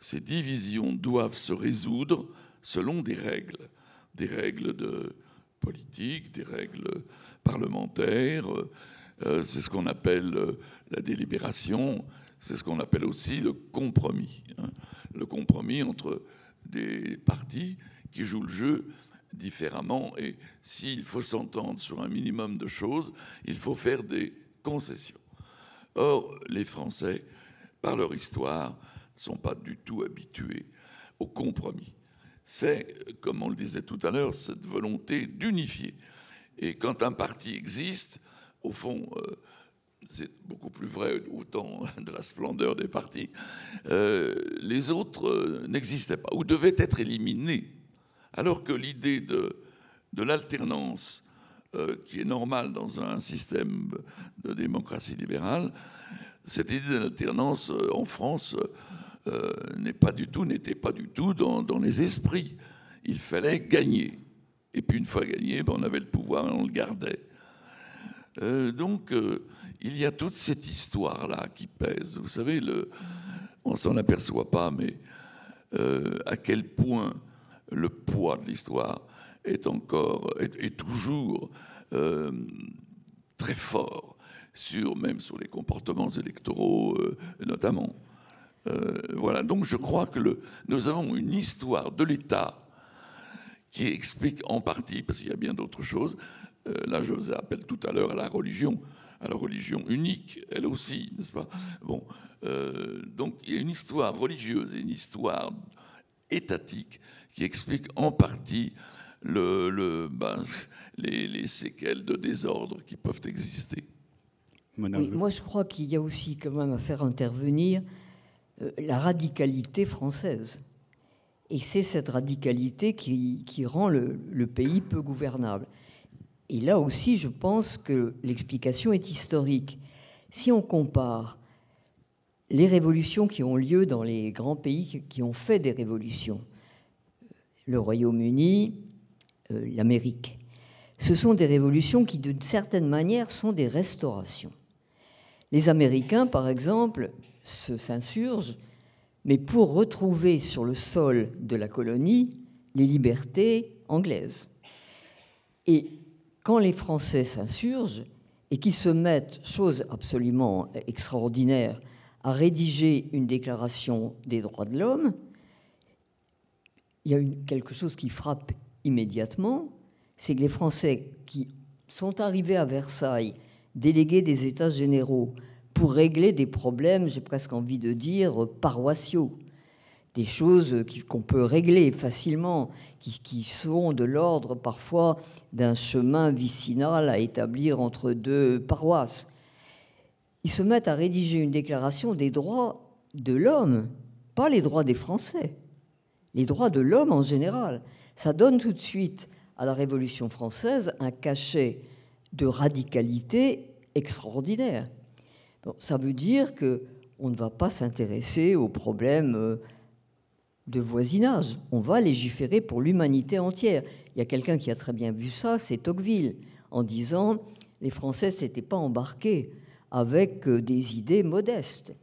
Ces divisions doivent se résoudre selon des règles, des règles de politique, des règles parlementaires. Euh, c'est ce qu'on appelle la délibération, c'est ce qu'on appelle aussi le compromis. Hein. Le compromis entre des partis qui jouent le jeu différemment. Et s'il faut s'entendre sur un minimum de choses, il faut faire des concessions. Or, les Français, par leur histoire, ne sont pas du tout habitués au compromis. C'est, comme on le disait tout à l'heure, cette volonté d'unifier. Et quand un parti existe, au fond, euh, c'est beaucoup plus vrai au temps de la splendeur des partis, euh, les autres euh, n'existaient pas ou devaient être éliminés alors que l'idée de, l'alternance, euh, qui est normale dans un système de démocratie libérale, cette idée de l'alternance euh, en France euh, n'est pas du tout, n'était pas du tout dans, les esprits. Il fallait gagner. Et puis une fois gagné, ben, on avait le pouvoir et on le gardait. donc il y a toute cette histoire-là qui pèse. Vous savez, le, on s'en aperçoit pas, mais à quel point le poids de l'histoire est encore, est, toujours euh, très fort, sur, même sur les comportements électoraux euh, notamment. Euh, voilà, donc je crois que nous avons une histoire de l'État qui explique en partie, parce qu'il y a bien d'autres choses, là je vous appelle tout à l'heure à la religion, à la religion unique, elle aussi, n'est-ce pas? Bon, donc il y a une histoire religieuse et une histoire étatique qui explique en partie le, ben, les, séquelles de désordre qui peuvent exister.
moi, je crois qu'il y a aussi quand même à faire intervenir euh, la radicalité française. Et c'est cette radicalité qui, qui rend le, le, pays peu gouvernable. Et là aussi, je pense que l'explication est historique. Si on compare les révolutions qui ont lieu dans les grands pays qui ont fait des révolutions, le Royaume-Uni, euh, l'Amérique. Ce sont des révolutions qui, d'une certaine manière, sont des restaurations. Les Américains, par exemple, s'insurgent, mais pour retrouver sur le sol de la colonie les libertés anglaises. Et quand les Français s'insurgent et qu'ils se mettent, chose absolument extraordinaire, à rédiger une déclaration des droits de l'homme, il y a quelque chose qui frappe immédiatement, c'est que les Français qui sont arrivés à Versailles, délégués des États généraux, pour régler des problèmes, j'ai presque envie de dire, paroissiaux, des choses qu'on peut régler facilement, qui, qui sont de l'ordre parfois d'un chemin vicinal à établir entre deux paroisses. Ils se mettent à rédiger une déclaration des droits de l'homme, pas les droits des Français les droits de l'homme en général. Ça donne tout de suite à la Révolution française un cachet de radicalité extraordinaire. ça veut dire que on ne va pas s'intéresser aux problèmes euh, de voisinage. On va légiférer pour l'humanité entière. Il y a quelqu'un qui a très bien vu ça, c'est Tocqueville, en disant les Français s'étaient pas embarqués avec euh, des idées modestes.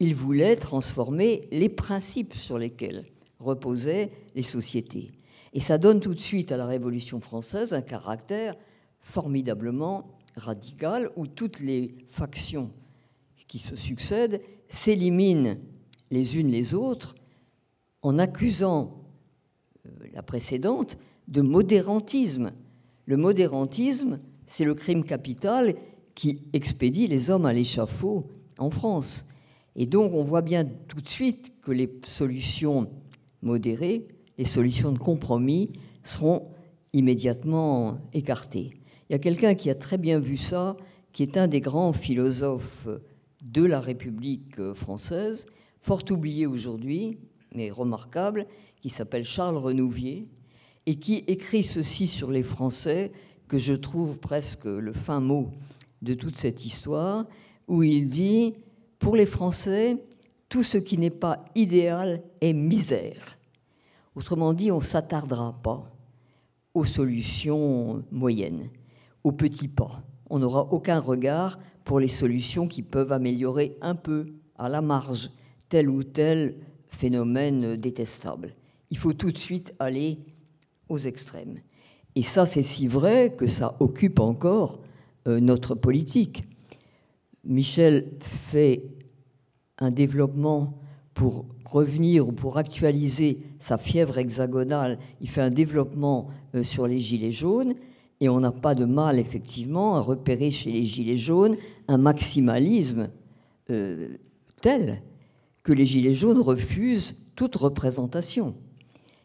Ils voulaient transformer les principes sur lesquels reposaient les sociétés. Et ça donne tout de suite à la Révolution française un caractère formidablement radical où toutes les factions qui se succèdent s'éliminent les unes les autres en accusant euh, la précédente de modérantisme. Le modérantisme, c'est le crime capital qui expédie les hommes à l'échafaud en France. Et donc on voit bien tout de suite que les solutions modérées, les solutions de compromis seront immédiatement écartés. Il y a quelqu'un qui a très bien vu ça, qui est un des grands philosophes de la République française, fort oublié aujourd'hui, mais remarquable, qui s'appelle Charles Renouvier, et qui écrit ceci sur les Français, que je trouve presque le fin mot de toute cette histoire, où il dit, pour les Français, tout ce qui n'est pas idéal est misère. Autrement dit, on ne s'attardera pas aux solutions moyennes, aux petits pas. On n'aura aucun regard pour les solutions qui peuvent améliorer un peu, à la marge, tel ou tel phénomène détestable. Il faut tout de suite aller aux extrêmes. Et ça, c'est si vrai que ça occupe encore notre politique. Michel fait un développement pour revenir ou pour actualiser sa fièvre hexagonale. Il fait un développement euh, sur les gilets jaunes et on n'a pas de mal, effectivement, à repérer chez les gilets jaunes un maximalisme euh, tel que les gilets jaunes refusent toute représentation.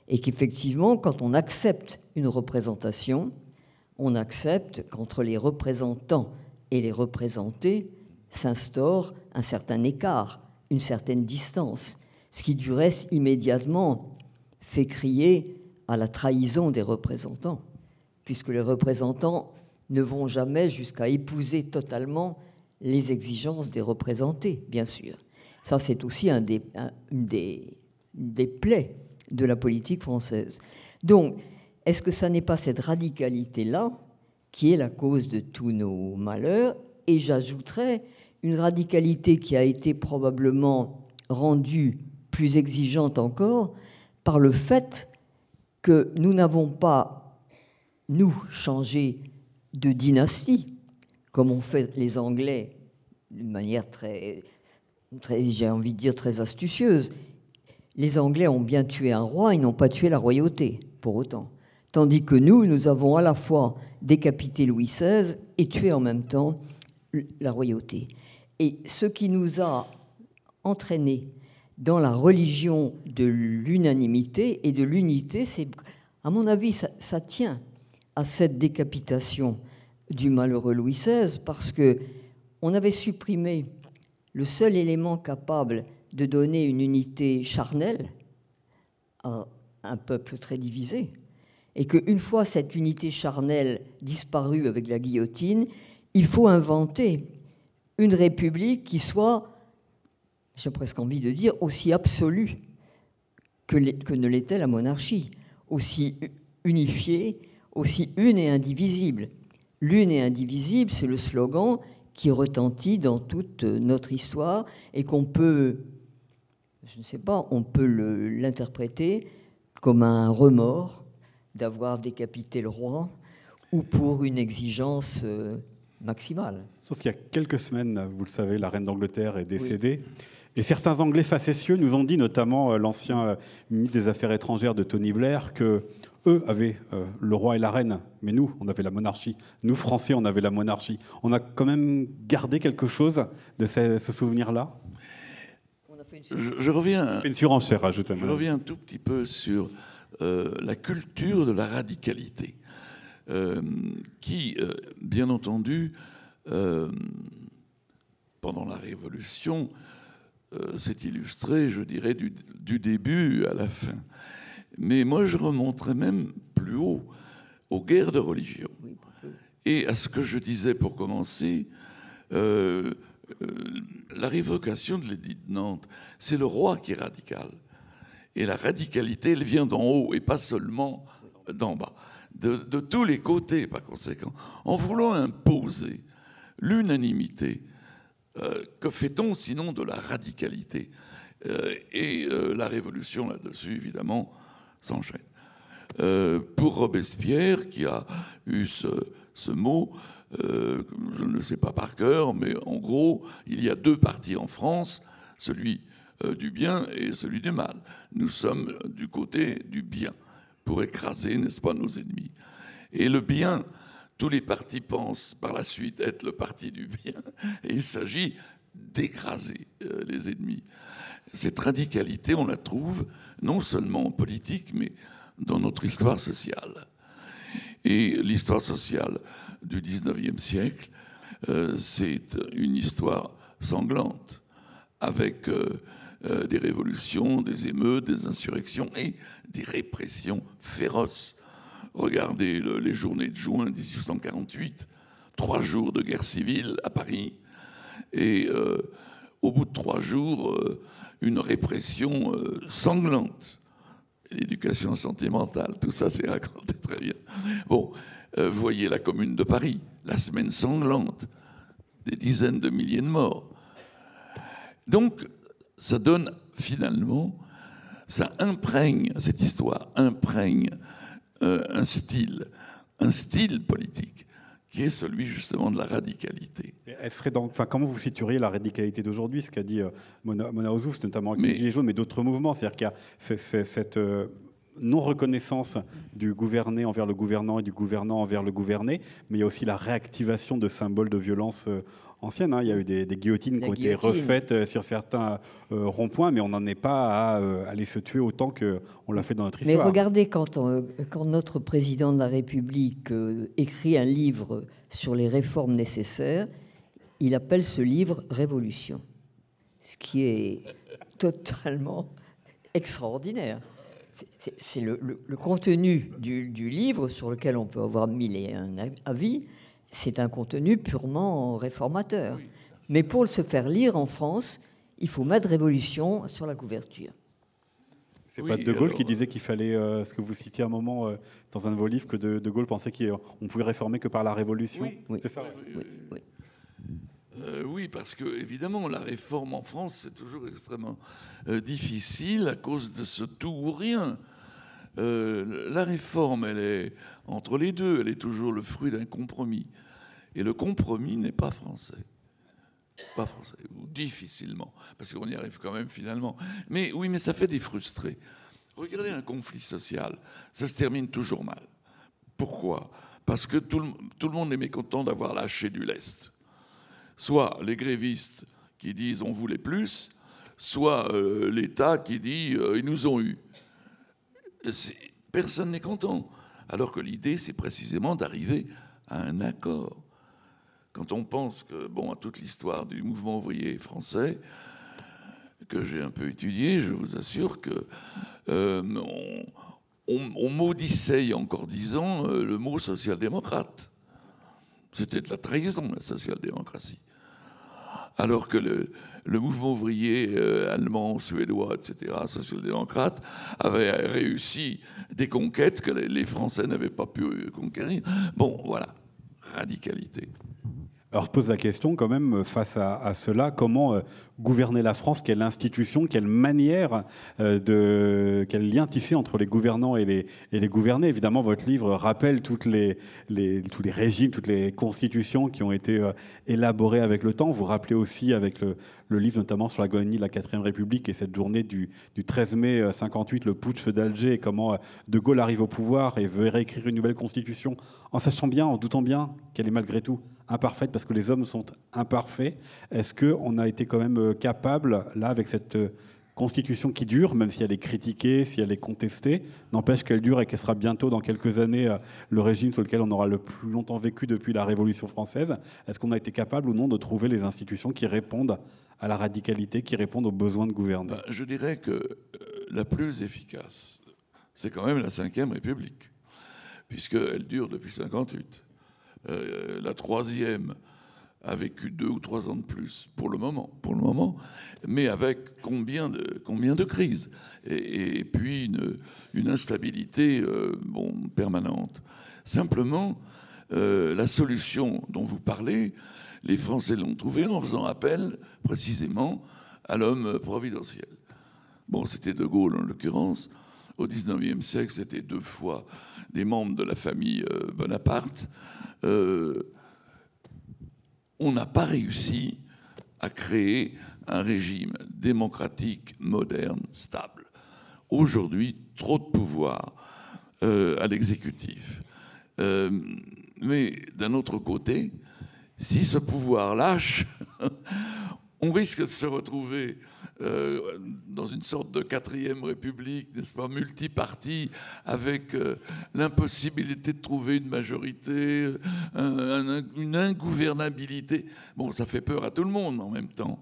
Et qu'effectivement, quand on accepte une représentation, on accepte qu'entre les représentants et les représentés s'instaure un certain écart, une certaine distance, ce qui du reste immédiatement fait crier à la trahison des représentants, puisque les représentants ne vont jamais jusqu'à épouser totalement les exigences des représentés, bien sûr. Ça, c'est aussi un des, des plaies de la politique française. Donc, est-ce que ça n'est pas cette radicalité-là qui est la cause de tous nos malheurs Et j'ajouterais une radicalité qui a été probablement rendue plus exigeante encore par le fait que nous n'avons pas, nous, changé de dynastie, comme ont fait les Anglais d'une manière très, très j'ai envie de dire, très astucieuse. Les Anglais ont bien tué un roi, ils n'ont pas tué la royauté, pour autant. Tandis que nous, nous avons à la fois décapité Louis XVI et tué en même temps la royauté. Et ce qui nous a entraînés dans la religion de l'unanimité et de l'unité, c'est, à mon avis, ça, tient à cette décapitation du malheureux Louis XVI, parce que on avait supprimé le seul élément capable de donner une unité charnelle à un peuple très divisé, et qu'une fois cette unité charnelle disparue avec la guillotine, il faut inventer une république qui soit, j'ai presque envie de dire, aussi absolue que, ne l'était la monarchie, aussi unifiée, aussi une et indivisible. L'une et indivisible, c'est le slogan qui retentit dans toute notre histoire et qu'on peut, je ne sais pas, on peut l'interpréter comme un remords d'avoir décapité le roi ou pour une exigence euh, maximale.
Sauf qu'il y a quelques semaines, vous le savez, la reine d'Angleterre est décédée. Et certains Anglais facétieux nous ont dit, notamment euh, l'ancien euh, ministre des Affaires étrangères de Tony Blair, que eux avaient le roi et la reine, mais nous, on avait la monarchie. Nous, Français, on avait la monarchie. On a quand même gardé quelque chose de ce, souvenir-là?
Je, reviens.
Une surenchère,
Je reviens un tout petit peu sur euh, la culture de la radicalité, euh, qui, euh, bien entendu, pendant la Révolution, s'est illustrée, je dirais, du, du, début à la fin. Mais moi, je remonterais même plus haut, aux guerres de religion. Et à ce que je disais pour commencer, la révocation de l'édit de Nantes, c'est le roi qui est radical. Et la radicalité, elle vient d'en haut et pas seulement d'en bas. De, tous les côtés, par conséquent. En voulant imposer l'unanimité, euh, que fait-on sinon de la radicalité? Euh, Et euh, la révolution là-dessus, évidemment, s'enchaîne. pour Robespierre, qui a eu ce, ce mot, je ne le sais pas par cœur, mais en gros, il y a deux partis en France, celui du bien et celui du mal. Nous sommes du côté du bien pour écraser, n'est-ce pas, nos ennemis. Et le bien, tous les partis pensent par la suite être le parti du bien, il s'agit d'écraser euh, les ennemis. Cette radicalité, on la trouve non seulement en politique, mais dans notre histoire sociale. Et l'histoire sociale du 19e siècle, c'est une histoire sanglante, avec des révolutions, des émeutes, des insurrections et des répressions féroces. Regardez les journées de juin 1848, trois jours de guerre civile à Paris, et au bout de trois jours, une répression sanglante l'éducation sentimentale, tout ça c'est raconté très bien. Bon, euh, voyez la commune de Paris, la semaine sanglante, des dizaines de milliers de morts. Donc, ça donne finalement, ça imprègne, cette histoire imprègne euh, un style, un style politique qui est celui justement de la radicalité.
Elle serait donc, enfin, comment vous situeriez la radicalité d'aujourd'hui, ce qu'a dit euh, Mona, Mona Ozouf, notamment avec les Gilets jaunes, mais d'autres mouvements C'est-à-dire qu'il y a cette euh, non-reconnaissance du gouverné envers le gouvernant et du gouvernant envers le gouverné, mais il y a aussi la réactivation de symboles de violence anciennes. Hein. Il y a eu des, guillotines qui ont été refaites euh, sur certains euh, ronds-points, mais on n'en est pas à euh, aller se tuer autant qu'on l'a fait dans notre histoire.
Mais regardez, quand, quand notre président de la République écrit un livre sur les réformes nécessaires, il appelle ce livre Révolution, ce qui est totalement extraordinaire. C'est le, contenu du, du, livre sur lequel on peut avoir mille et un avis, c'est un contenu purement réformateur. Mais pour se faire lire en France, il faut mettre Révolution sur la couverture.
C'est pas De Gaulle qui disait qu'il fallait, euh, ce que vous citiez un moment euh, dans un de vos livres, que De, Gaulle pensait qu'on pouvait réformer que par la Révolution.
Oui, c'est ça. Euh, oui, parce que évidemment, la réforme en France, c'est toujours extrêmement difficile à cause de ce tout ou rien. la réforme, elle est entre les deux, elle est toujours le fruit d'un compromis. Et le compromis n'est pas français. Pas français, ou difficilement, parce qu'on y arrive quand même finalement. Mais oui, mais ça fait des frustrés. Regardez un conflit social, ça se termine toujours mal. Pourquoi? Parce que tout le, monde est mécontent d'avoir lâché du lest. Soit les grévistes qui disent on voulait plus, soit euh, l'État qui dit euh, ils nous ont eu. Personne n'est content. Alors que l'idée, c'est précisément d'arriver à un accord quand on pense que, bon, à toute l'histoire du mouvement ouvrier français, que j'ai un peu étudié, je vous assure que euh, on, maudissait encore dix ans euh, le mot social-démocrate. C'était de la trahison, la social-démocratie. Alors que le, mouvement ouvrier euh, allemand, suédois, etc., social-démocrate, avait réussi des conquêtes que les Français n'avaient pas pu conquérir. Bon, voilà, radicalité.
Alors je pose la question quand même face à, cela, comment euh, gouverner la France Quelle institution, quelle manière, euh, de, quel lien tisser entre les gouvernants et les, et les gouvernés? Évidemment, votre livre rappelle les, tous les régimes, toutes les constitutions qui ont été euh, élaborées avec le temps. Vous rappelez aussi avec le, livre notamment sur l'agonie de la 4 République et cette journée du, du 13 mai 58, le putsch d'Alger, comment De Gaulle arrive au pouvoir et veut réécrire une nouvelle constitution en sachant bien, en se doutant bien qu'elle est malgré tout imparfaite parce que les hommes sont imparfaits. Est-ce qu'on a été quand même euh, capable, là, avec cette euh, constitution qui dure, même si elle est critiquée, si elle est contestée, n'empêche qu'elle dure et qu'elle sera bientôt, dans quelques années, euh, le régime sur lequel on aura le plus longtemps vécu depuis la Révolution française? Est-ce qu'on a été capable ou non de trouver les institutions qui répondent à la radicalité, qui répondent aux besoins de gouverner bah,
Je dirais que la plus efficace, c'est quand même la Ve République, puisqu'elle dure depuis 58. Euh, la troisième a vécu deux ou trois ans de plus pour le moment, pour le moment, mais avec combien de, combien de crises et, puis une, une instabilité euh, bon, permanente. Simplement, euh, la solution dont vous parlez, les Français l'ont trouvée en faisant appel précisément à l'homme providentiel. Bon, c'était De Gaulle en l'occurrence. Au XIXe siècle, c'était deux fois des membres de la famille Bonaparte. Euh, on n'a pas réussi à créer un régime démocratique, moderne, stable. Aujourd'hui, trop de pouvoir euh, à l'exécutif. Euh, mais d'un autre côté, si ce pouvoir lâche, on risque de se retrouver euh, dans une sorte de quatrième république, n'est-ce pas, multipartie, avec euh, l'impossibilité de trouver une majorité, une ingouvernabilité. Bon, ça fait peur à tout le monde en même temps.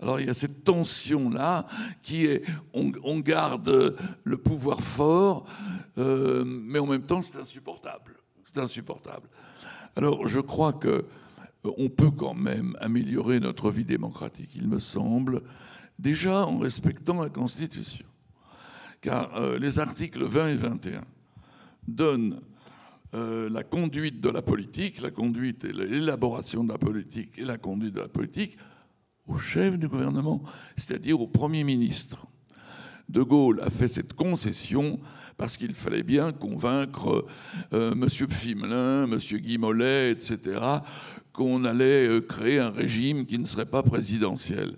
Alors il y a cette tension-là qui est, on, garde le pouvoir fort, euh, mais en même temps c'est insupportable. C'est insupportable. Alors je crois que on peut quand même améliorer notre vie démocratique, il me semble, déjà en respectant la Constitution. Car euh, les articles 20 et 21 donnent euh, la conduite de la politique, conduite l'élaboration de la politique et la conduite de la politique au chef du gouvernement, c'est-à-dire au Premier ministre. De Gaulle a fait cette concession parce qu'il fallait bien convaincre M. Fimelin, M. Guy Mollet, etc., qu'on allait euh, créer un régime qui ne serait pas présidentiel.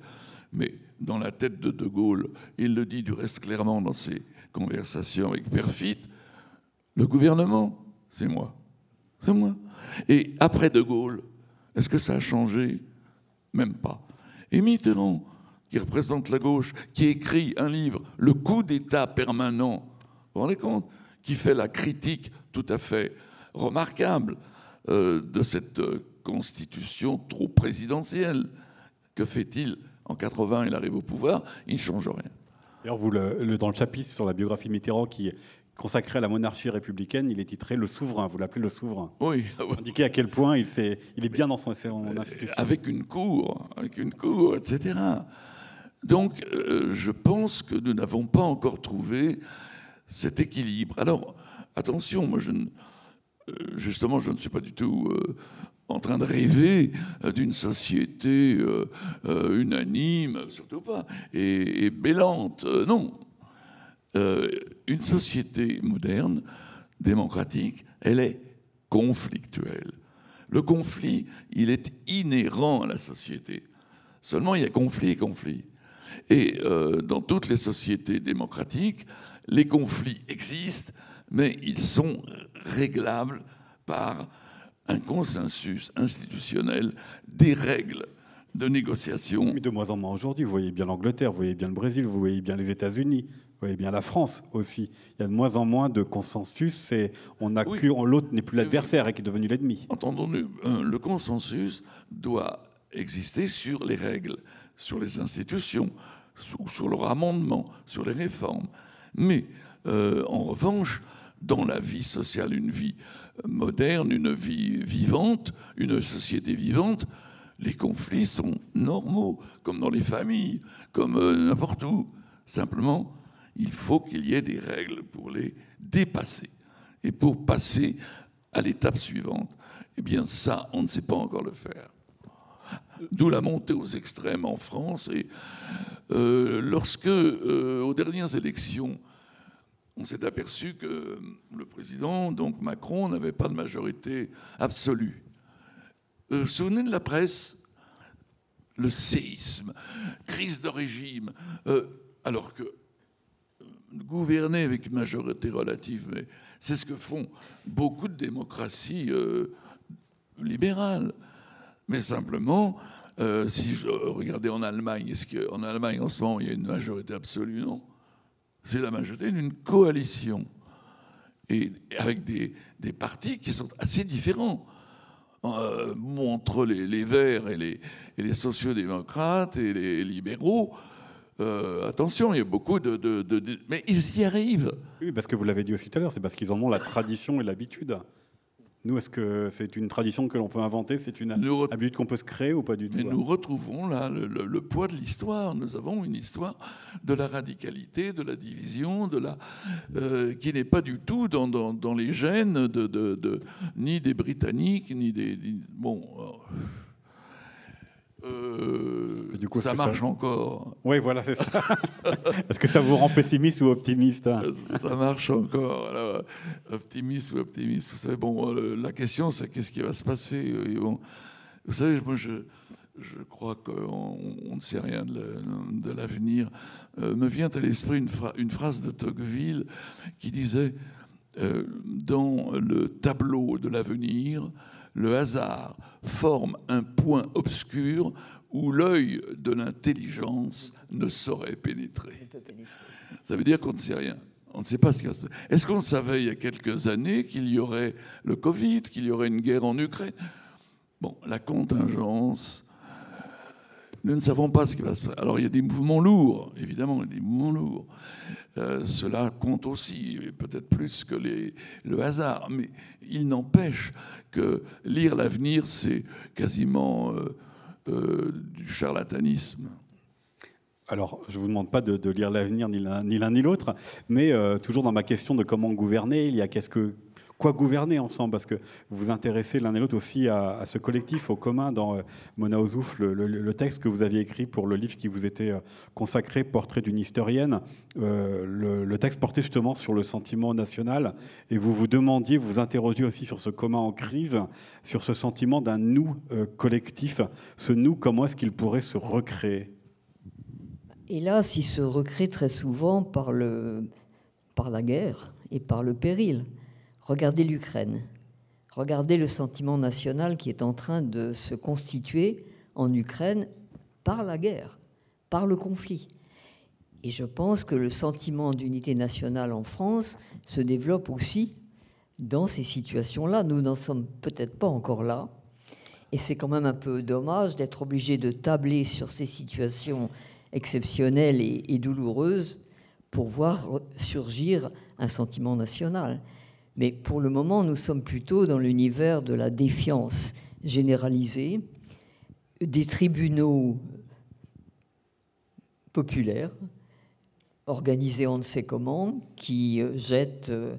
Mais dans la tête de De Gaulle, il le dit du reste clairement dans ses conversations avec Perfit, le gouvernement, c'est moi. C'est moi. Et après De Gaulle, est-ce que ça a changé? Même pas. Et Mitterrand, qui représente la gauche, qui écrit un livre, Le coup d'État permanent, vous vous rendez compte? Qui fait la critique tout à fait remarquable euh, de cette euh, constitution trop présidentielle. Que fait-il? En 80, il arrive au pouvoir, il ne change rien.
D'ailleurs, vous, le, dans le chapitre sur la biographie Mitterrand, qui consacré à la monarchie républicaine, il est titré Le Souverain. Vous l'appelez Le Souverain.
Oui.
Indiquer à quel point il, est, il est bien dans son,
euh, institution. Avec une cour, avec une cour, etc. Donc, euh, je pense que nous n'avons pas encore trouvé cet équilibre. Alors, attention, moi, je ne, euh, justement, je ne suis pas du tout en train de rêver d'une société unanime, surtout pas, et, et bellante. non, euh, une société moderne, démocratique, elle est conflictuelle. Le conflit, il est inhérent à la société. Seulement, il y a conflit et conflit. Et euh, dans toutes les sociétés démocratiques, les conflits existent, mais ils sont réglables par un consensus institutionnel, des règles de négociation.
Mais de moins en moins aujourd'hui, vous voyez bien l'Angleterre, vous voyez bien le Brésil, vous voyez bien les États-Unis, vous voyez bien la France aussi. Il y a de moins en moins de consensus et on a l'autre n'est plus l'adversaire et qui est devenu l'ennemi.
Entendons-nous, euh, le consensus doit exister sur les règles, sur les institutions, sur, sur leur amendement, sur les réformes. Mais euh, en revanche, dans la vie sociale, une vie moderne, une vie vivante, une société vivante, les conflits sont normaux, comme dans les familles, comme euh, n'importe où. Simplement, il faut qu'il y ait des règles pour les dépasser. Et pour passer à l'étape suivante, eh bien ça, on ne sait pas encore le faire. D'où la montée aux extrêmes en France. Et euh, lorsque, euh, aux dernières élections, on s'est aperçu que le président, donc Macron, n'avait pas de majorité absolue. Euh, souvenez de la presse? Le séisme, crise de régime, euh, alors que gouverner avec une majorité relative, c'est ce que font beaucoup de démocraties euh, libérales. Mais simplement, euh, si je regardais en Allemagne, est-ce qu'en Allemagne en ce moment il y a une majorité absolue? Non. C'est la majorité d'une coalition. Et avec des, des, partis qui sont assez différents. Euh, entre les, les Verts et les, et les sociodémocrates et les libéraux, euh, attention, il y a beaucoup de, Mais ils y arrivent.
Oui, parce que vous l'avez dit aussi tout à l'heure, c'est parce qu'ils en ont la tradition et l'habitude. Nous, est-ce que c'est une tradition que l'on peut inventer? C'est une habitude qu'on peut se créer ou pas du tout
Mais nous retrouvons là le, poids de l'histoire. Nous avons une histoire de la radicalité, de la division, de la, euh, qui n'est pas du tout dans, dans, les gènes de, ni des Britanniques, ni des. bon. Euh, euh, du coup, ça marche encore.
Oui, voilà, c'est ça. Est-ce que ça vous rend pessimiste ou optimiste hein
Ça marche encore. optimiste ou optimiste. Vous savez, bon, la question, c'est qu'est-ce qui va se passer bon, Vous savez, moi, je, je crois qu'on ne sait rien de l'avenir. Euh, me vient à l'esprit une, une, phrase de Tocqueville qui disait dans le tableau de l'avenir, le hasard forme un point obscur où l'œil de l'intelligence ne saurait pénétrer. Ça veut dire qu'on ne sait rien. On ne sait pas ce qui va se passer. Est-ce qu'on savait il y a quelques années qu'il y aurait le Covid, qu'il y aurait une guerre en Ukraine? Bon, la contingence, nous ne savons pas ce qui va se passer. Alors il y a des mouvements lourds, évidemment, il y a des mouvements lourds. Euh, cela compte aussi, peut-être plus que le hasard, mais il n'empêche que lire l'avenir, c'est quasiment euh, euh, du charlatanisme.
Alors, je ne vous demande pas de, lire l'avenir ni l'un ni l'autre, mais toujours dans ma question de comment gouverner, il y a qu'est-ce que quoi gouverner ensemble Parce que vous vous intéressez l'un et l'autre aussi à, ce collectif, au commun, dans euh, Mona Ozouf, le, texte que vous aviez écrit pour le livre qui vous était euh, consacré, Portrait d'une historienne. Euh, le, texte portait justement sur le sentiment national, et vous vous demandiez, vous vous interrogiez aussi sur ce commun en crise, sur ce sentiment d'un nous collectif. Ce nous, comment est-ce qu'il pourrait se recréer?
Hélas, il se recrée très souvent par, le, par la guerre et par le péril. Regardez l'Ukraine. Regardez le sentiment national qui est en train de se constituer en Ukraine par la guerre, par le conflit. Et je pense que le sentiment d'unité nationale en France se développe aussi dans ces situations-là. Nous n'en sommes peut-être pas encore là. Et c'est quand même un peu dommage d'être obligé de tabler sur ces situations exceptionnelles et, douloureuses pour voir surgir un sentiment national. Mais pour le moment, nous sommes plutôt dans l'univers de la défiance généralisée, des tribunaux populaires, organisés on ne sait comment, qui euh, jettent euh,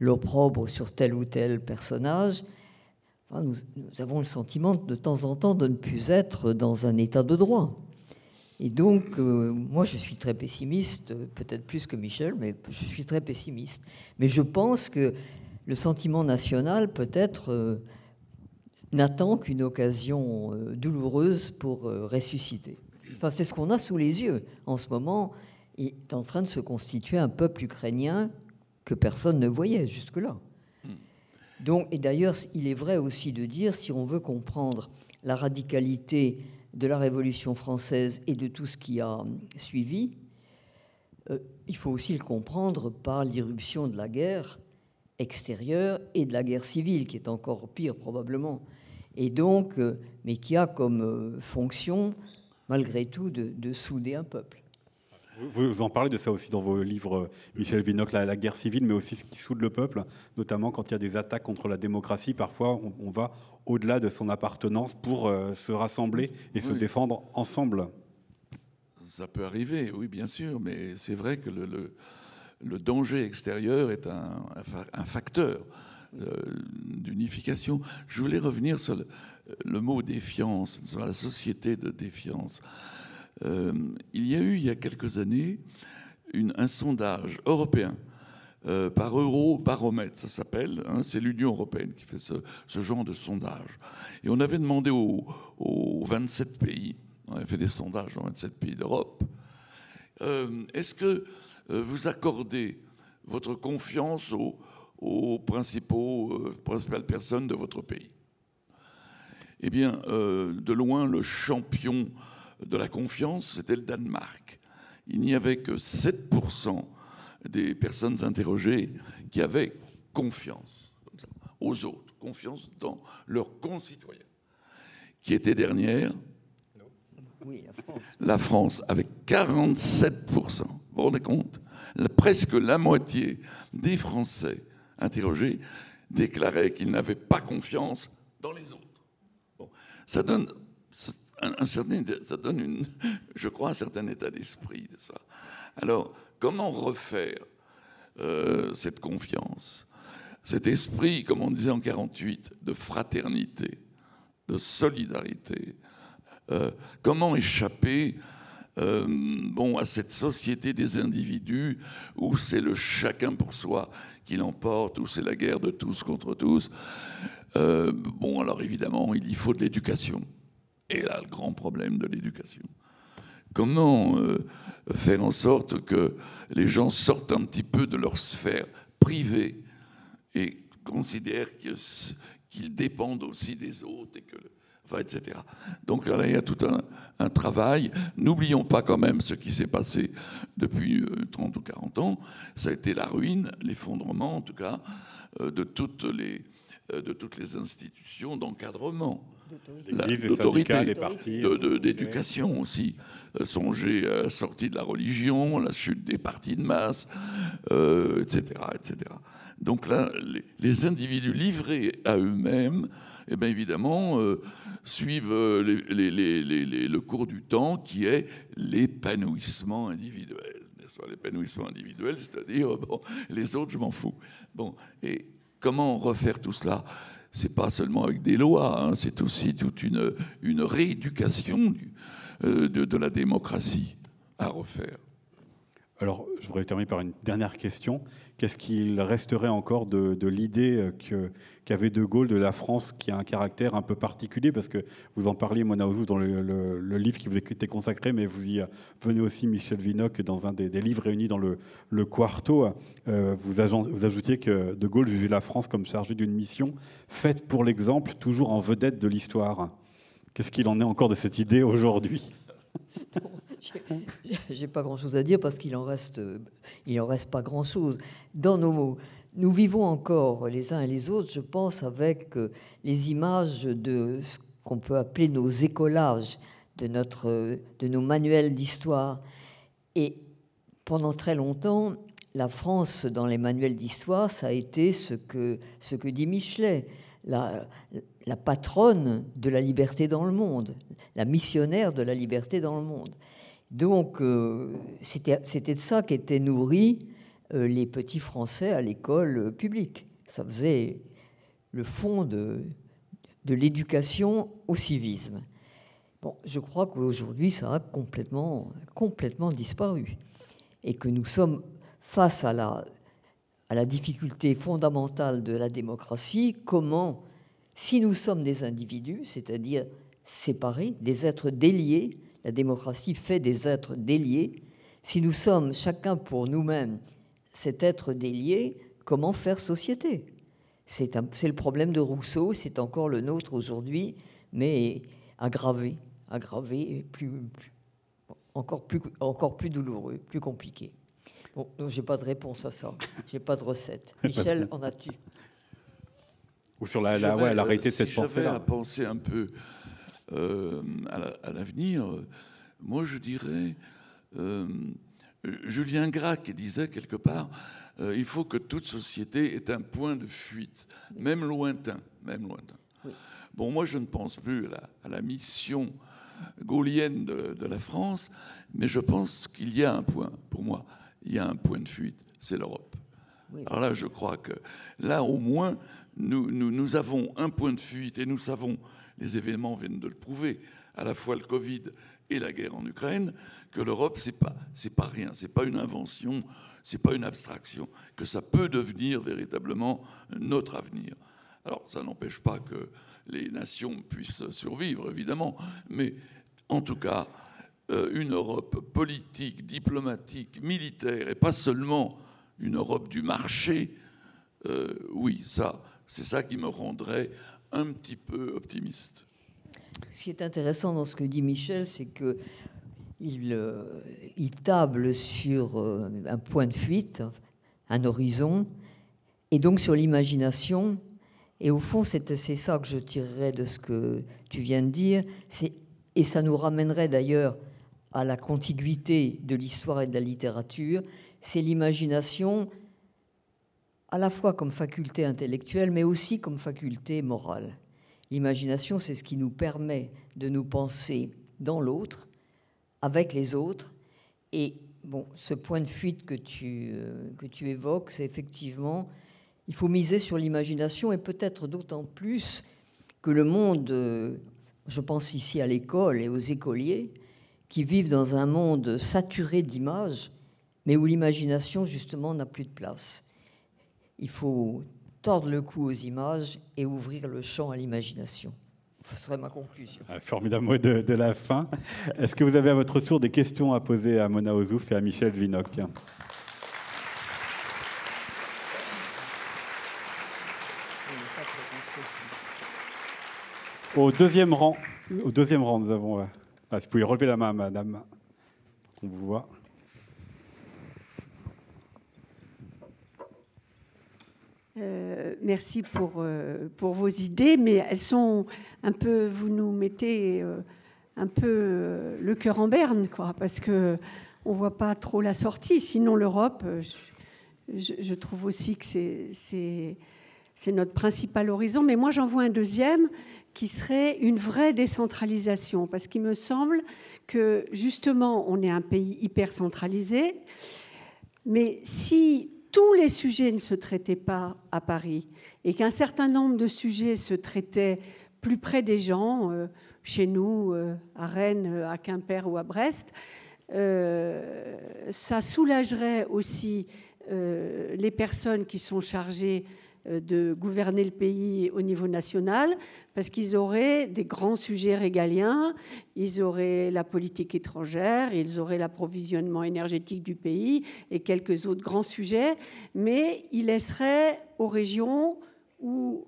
l'opprobre sur tel ou tel personnage. nous, avons le sentiment de temps en temps de ne plus être dans un état de droit. Et donc, euh, moi, je suis très pessimiste, peut-être plus que Michel, mais je suis très pessimiste. Mais je pense que le sentiment national, peut-être, euh, n'attend qu'une occasion euh, douloureuse pour ressusciter. Enfin, c'est ce qu'on a sous les yeux. En ce moment, il est en train de se constituer un peuple ukrainien que personne ne voyait jusque-là. Donc, et d'ailleurs, il est vrai aussi de dire, si on veut comprendre la radicalité de la Révolution française et de tout ce qui a suivi, euh, il faut aussi le comprendre par l'irruption de la guerre extérieure et de la guerre civile, qui est encore pire probablement, et donc, euh, mais qui a comme euh, fonction, malgré tout, de souder un peuple.
Vous en parlez de ça aussi dans vos livres, Michel Vinoc, la, guerre civile, mais aussi ce qui soude le peuple, notamment quand il y a des attaques contre la démocratie. Parfois, on, va au-delà de son appartenance pour euh, se rassembler et se défendre ensemble.
Ça peut arriver, oui, bien sûr, mais c'est vrai que le, le, danger extérieur est un, un facteur euh, d'unification. Je voulais revenir sur le, le mot défiance, sur la société de défiance. Euh, il y a eu, il y a quelques années, un sondage européen euh, par Eurobaromètre, ça s'appelle. Hein, c'est l'Union européenne qui fait ce, genre de sondage. Et on avait demandé aux, 27 pays, on avait fait des sondages dans 27 pays d'Europe, euh, est-ce que vous accordez votre confiance aux, principales personnes de votre pays? Eh bien, de loin, le champion de la confiance, c'était le Danemark. Il n'y avait que 7% des personnes interrogées qui avaient confiance aux autres, confiance dans leurs concitoyens. Qui était dernière?
Oui, la, France.
la France, avec 47%. Vous vous rendez compte? Presque la moitié des Français interrogés déclaraient qu'ils n'avaient pas confiance dans les autres. Bon, ça donne un, certain, ça donne, une, je crois, un certain état d'esprit. Alors, comment refaire euh, cette confiance, cet esprit, comme on disait en 48, de fraternité, de solidarité euh, Comment échapper euh, bon, à cette société des individus où c'est le chacun pour soi qui l'emporte, où c'est la guerre de tous contre tous? Bon, alors évidemment, il y faut de l'éducation. Et là, le grand problème de l'éducation. Comment euh, faire en sorte que les gens sortent un petit peu de leur sphère privée et considèrent qu'ils dépendent aussi des autres et que etc. Donc là, il y a tout un, travail. N'oublions pas quand même ce qui s'est passé depuis 30 euh, ou 40 ans. Ça a été la ruine, l'effondrement en tout cas, euh, de toutes les, de toutes les institutions d'encadrement.
D'autorité,
d'éducation aussi. Songez à la sortie de la religion, la chute des partis de masse, etc., etc. Donc là, les, individus livrés à eux-mêmes, eh bien évidemment, suivent euh, le cours du temps qui est l'épanouissement individuel. L'épanouissement individuel, c'est-à-dire, bon, les autres, je m'en fous. Bon, et comment refaire tout cela? C'est pas seulement avec des lois, hein, c'est aussi toute une, rééducation euh, de la démocratie à refaire.
Alors, je voudrais terminer par une dernière question. Qu'est-ce qu'il resterait encore de, l'idée qu'avait De Gaulle de la France qui a un caractère un peu particulier? Parce que vous en parliez, Mona dans le, livre qui vous était consacré, mais vous y venez aussi, Michel Vinoc, dans un des, livres réunis dans le, Quarto. Euh, vous, vous ajoutiez que De Gaulle jugeait la France comme chargée d'une mission faite pour l'exemple, toujours en vedette de l'histoire. Qu'est-ce qu'il en est encore de cette idée aujourd'hui?
J'ai pas grand-chose à dire parce qu'il en reste, il en reste pas grand-chose. Dans nos mots, nous vivons encore les uns et les autres, je pense, avec euh, les images de ce qu'on peut appeler nos écolages, de, notre, de nos manuels d'histoire. Et pendant très longtemps, la France, dans les manuels d'histoire, ça a été ce que, ce que dit Michelet, la, la patronne de la liberté dans le monde, la missionnaire de la liberté dans le monde. Donc, euh, c'était de ça qu'étaient nourris euh, les petits Français à l'école publique. Ça faisait le fond de, l'éducation au civisme. Bon, je crois qu'aujourd'hui, ça a complètement, complètement disparu. Et que nous sommes face à la difficulté fondamentale de la démocratie, comment, si nous sommes des individus, c'est-à-dire séparés, des êtres déliés, la démocratie fait des êtres déliés. Si nous sommes chacun pour nous-mêmes cet être délié, comment faire société? C'est le problème de Rousseau, c'est encore le nôtre aujourd'hui, mais aggravé, aggravé, plus, encore, plus, encore plus douloureux, plus compliqué. Bon, donc j'ai pas de réponse à ça, j'ai pas de recette. Michel, en as-tu?
Ou sur la, la, ouais, la réalité de cette pensée-là.
à penser un peu euh, à l'avenir, moi je dirais, euh, Julien Gracq disait quelque part, euh, il faut que toute société ait un point de fuite, même lointain. Même lointain. Bon, moi je ne pense plus à la, mission gaulienne de, la France, mais je pense qu'il y a un point, pour moi, il y a un point de fuite, c'est l'Europe. Alors là, je crois que là, au moins, nous, nous, nous, avons un point de fuite et nous savons les événements viennent de le prouver, à la fois le Covid et la guerre en Ukraine, que l'Europe, c'est pas, c'est pas rien, c'est pas une invention, c'est pas une abstraction, que ça peut devenir véritablement notre avenir. Alors, ça n'empêche pas que les nations puissent survivre, évidemment, mais en tout cas, euh, une Europe politique, diplomatique, militaire, et pas seulement une Europe du marché, euh, oui, ça, c'est ça qui me rendrait un petit peu optimiste.
Ce qui est intéressant dans ce que dit Michel, c'est que il, euh, table sur euh, un point de fuite, un horizon, et donc sur l'imagination. Et au fond, c'est ça que je tirerais de ce que tu viens de dire. Et ça nous ramènerait d'ailleurs à la contiguïté de l'histoire et de la littérature. C'est l'imagination à la fois comme faculté intellectuelle, mais aussi comme faculté morale. L'imagination, c'est ce qui nous permet de nous penser dans l'autre, avec les autres. Et bon, ce point de fuite que tu, euh, que tu évoques, c'est effectivement, il faut miser sur l'imagination et peut-être d'autant plus que le monde, euh, je pense ici à l'école et aux écoliers, qui vivent dans un monde saturé d'images, mais où l'imagination, justement, n'a plus de place il faut tordre le cou aux images et ouvrir le champ à l'imagination. Ce serait ma conclusion.
Ah, formidable mot de, la fin. Est-ce que vous avez à votre tour des questions à poser à Mona Ozouf et à Michel Vinoc Au deuxième rang, au deuxième rang, nous avons. Euh, ah, si vous pouvez relever la main, madame, qu'on vous voit.
Euh, merci pour, euh, pour vos idées, mais elles sont un peu, vous nous mettez un peu le cœur en berne, quoi, parce que on voit pas trop la sortie. Sinon, l'Europe, je, je, trouve aussi que c'est notre principal horizon. Mais moi, j'en vois un deuxième qui serait une vraie décentralisation, parce qu'il me semble que justement, on est un pays hyper centralisé, mais si tous les sujets ne se traitaient pas à Paris et qu'un certain nombre de sujets se traitaient plus près des gens, euh, chez nous, euh, à Rennes, euh, à Quimper ou à Brest, ça soulagerait aussi les personnes qui sont chargées de gouverner le pays au niveau national, parce qu'ils auraient des grands sujets régaliens, ils auraient la politique étrangère, ils auraient l'approvisionnement énergétique du pays et quelques autres grands sujets, mais ils laisseraient aux régions ou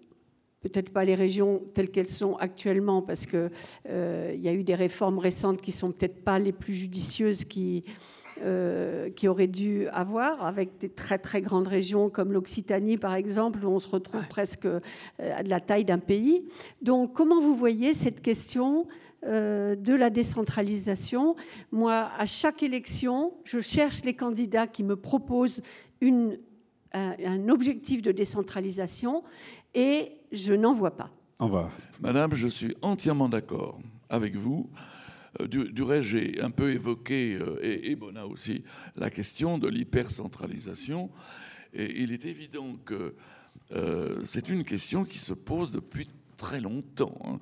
peut-être pas les régions telles qu'elles sont actuellement, parce qu'il euh, y a eu des réformes récentes qui sont peut-être pas les plus judicieuses qui euh, qui aurait dû avoir, avec des très très grandes régions comme l'Occitanie par exemple, où on se retrouve presque euh, à la taille d'un pays. Donc comment vous voyez cette question euh, de la décentralisation? Moi, à chaque élection, je cherche les candidats qui me proposent une, un, objectif de décentralisation et je n'en vois pas.
Madame, je suis entièrement d'accord avec vous. Euh, du, reste, j'ai un peu évoqué, euh, et, Bona aussi, la question de l'hypercentralisation. Et il est évident que euh, c'est une question qui se pose depuis très longtemps. Hein.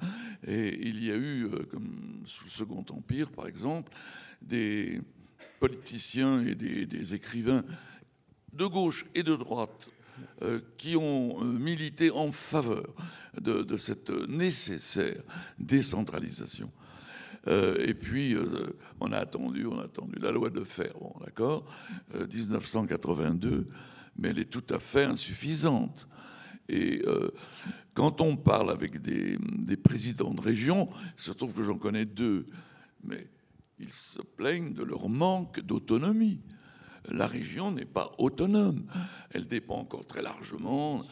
Et il y a eu, comme sous le Second Empire par exemple, des politiciens et des, écrivains de gauche et de droite qui ont milité en faveur de cette nécessaire décentralisation. Euh, et puis, euh, on a attendu, on a attendu la loi de fer, bon, d'accord, 1982, euh, mais elle est tout à fait insuffisante. Et quand on parle avec des, présidents de région, il se trouve que j'en connais deux, mais ils se plaignent de leur manque d'autonomie. La région n'est pas autonome. Elle dépend encore très largement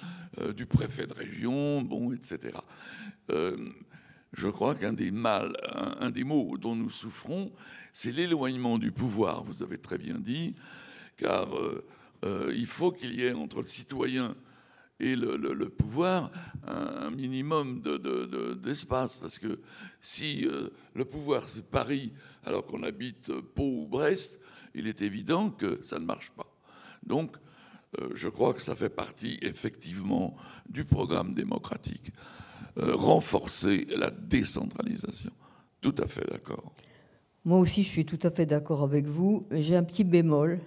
du préfet de région, bon, etc je crois qu'un des maux dont nous souffrons, c'est l'éloignement du pouvoir, vous avez très bien dit, car euh, euh, il faut qu'il y ait entre le citoyen et le, pouvoir un, minimum d'espace, parce que si euh, le pouvoir c'est Paris alors qu'on habite Pau ou Brest, il est évident que ça ne marche pas. Donc, je crois que ça fait partie effectivement du programme démocratique. Euh, renforcer la décentralisation. Tout à fait d'accord.
Moi aussi, je suis tout à fait d'accord avec vous. J'ai un petit bémol,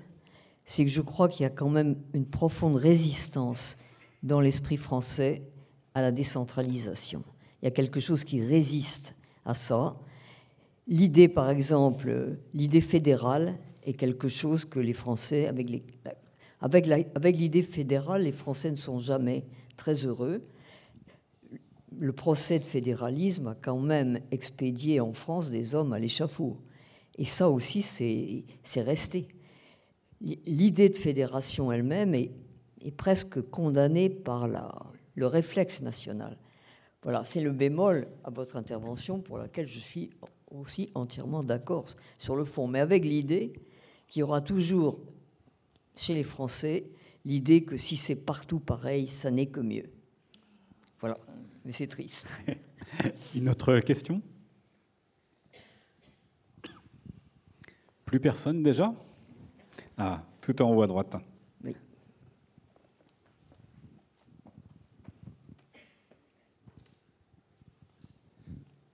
c'est que je crois qu'il y a quand même une profonde résistance dans l'esprit français à la décentralisation. Il y a quelque chose qui résiste à ça. L'idée, par exemple, l'idée fédérale est quelque chose que les Français, avec l'idée fédérale, les Français ne sont jamais très heureux le procès de fédéralisme a quand même expédié en France des hommes à l'échafaud. Et ça aussi, c'est resté. L'idée de fédération elle-même est, presque condamnée par le réflexe national. Voilà, c'est le bémol à votre intervention pour laquelle je suis aussi entièrement d'accord sur le fond, mais avec l'idée qu'il y aura toujours chez les Français l'idée que si c'est partout pareil, ça n'est que mieux. Voilà mais c'est triste.
Une autre question? Plus personne déjà? Ah, tout en haut à droite.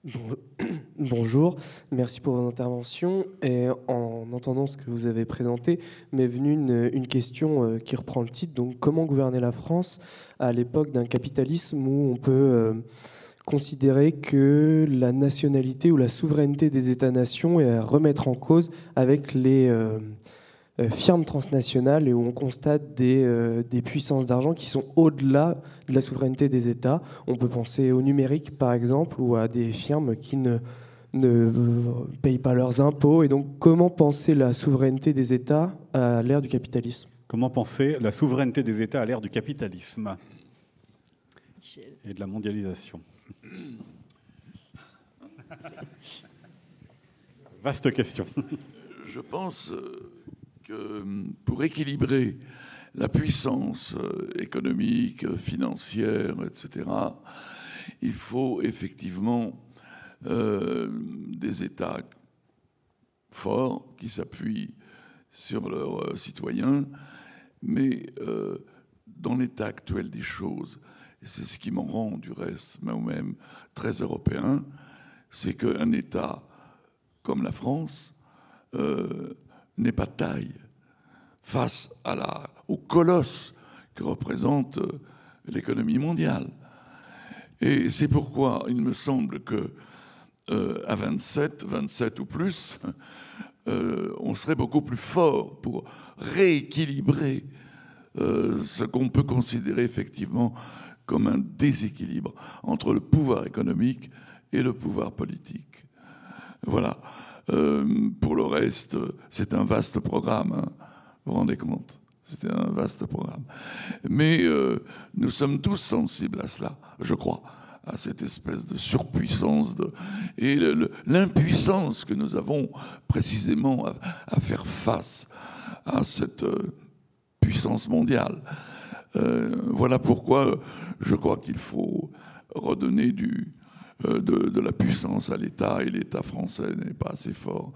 Bonjour, merci pour votre intervention. Et en entendant ce que vous avez présenté, m'est venue une, question euh, qui reprend le titre. Donc, comment gouverner la France à l'époque d'un capitalisme où on peut euh, considérer que la nationalité ou la souveraineté des États-nations est à remettre en cause avec les, euh, firmes transnationales et où on constate des, des puissances d'argent qui sont au-delà de la souveraineté des États. On peut penser au numérique, par exemple, ou à des firmes qui ne, ne payent pas leurs impôts. Et donc, comment penser la souveraineté des États à l'ère du capitalisme?
Comment penser la souveraineté des États à l'ère du capitalisme? Et de la mondialisation Vaste question.
Je pense euh, pour équilibrer la puissance euh, économique, financière, etc., il faut effectivement euh, des États forts qui s'appuient sur leurs citoyens, mais dans l'état actuel des choses, et c'est ce qui m'en rend du reste moi-même très européen, c'est qu'un État comme la France euh, n'est pas de taille face au colosse que représente euh, l'économie mondiale. Et c'est pourquoi il me semble que euh, à 27, 27 ou plus, on serait beaucoup plus fort pour rééquilibrer ce qu'on peut considérer effectivement comme un déséquilibre entre le pouvoir économique et le pouvoir politique. Voilà. Euh, pour le reste, c'est un vaste programme. Hein. Vous vous rendez compte? C'était un vaste programme. Mais euh, nous sommes tous sensibles à cela, je crois, à cette espèce de surpuissance de, et l'impuissance que nous avons précisément à, faire face à cette euh, puissance mondiale. voilà pourquoi je crois qu'il faut redonner du, euh, de, la puissance à l'État et l'État français n'est pas assez fort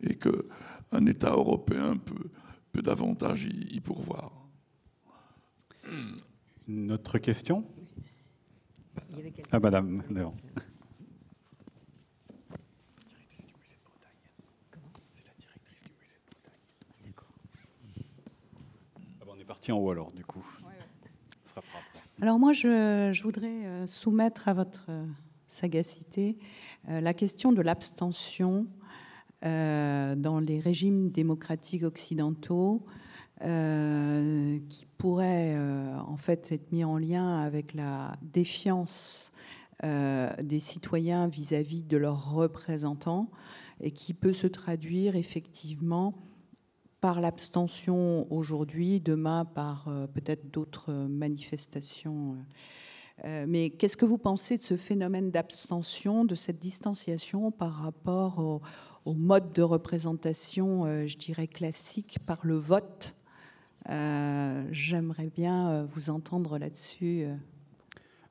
et qu'un État européen peut, peut davantage y, pourvoir.
Une autre question? Ah, madame, devant. Ah, on est parti en haut alors, du coup.
Alors moi, je, je, voudrais euh, soumettre à votre euh, sagacité euh, la question de l'abstention euh, dans les régimes démocratiques occidentaux euh, qui pourrait en fait être mis en lien avec la défiance des citoyens vis-à-vis de leurs représentants et qui peut se traduire effectivement par l'abstention aujourd'hui, demain par peut-être d'autres manifestations mais qu'est-ce que vous pensez de ce phénomène d'abstention, de cette distanciation par rapport au, mode de représentation, euh, je dirais, classique par le vote? Euh, J'aimerais bien vous entendre là-dessus.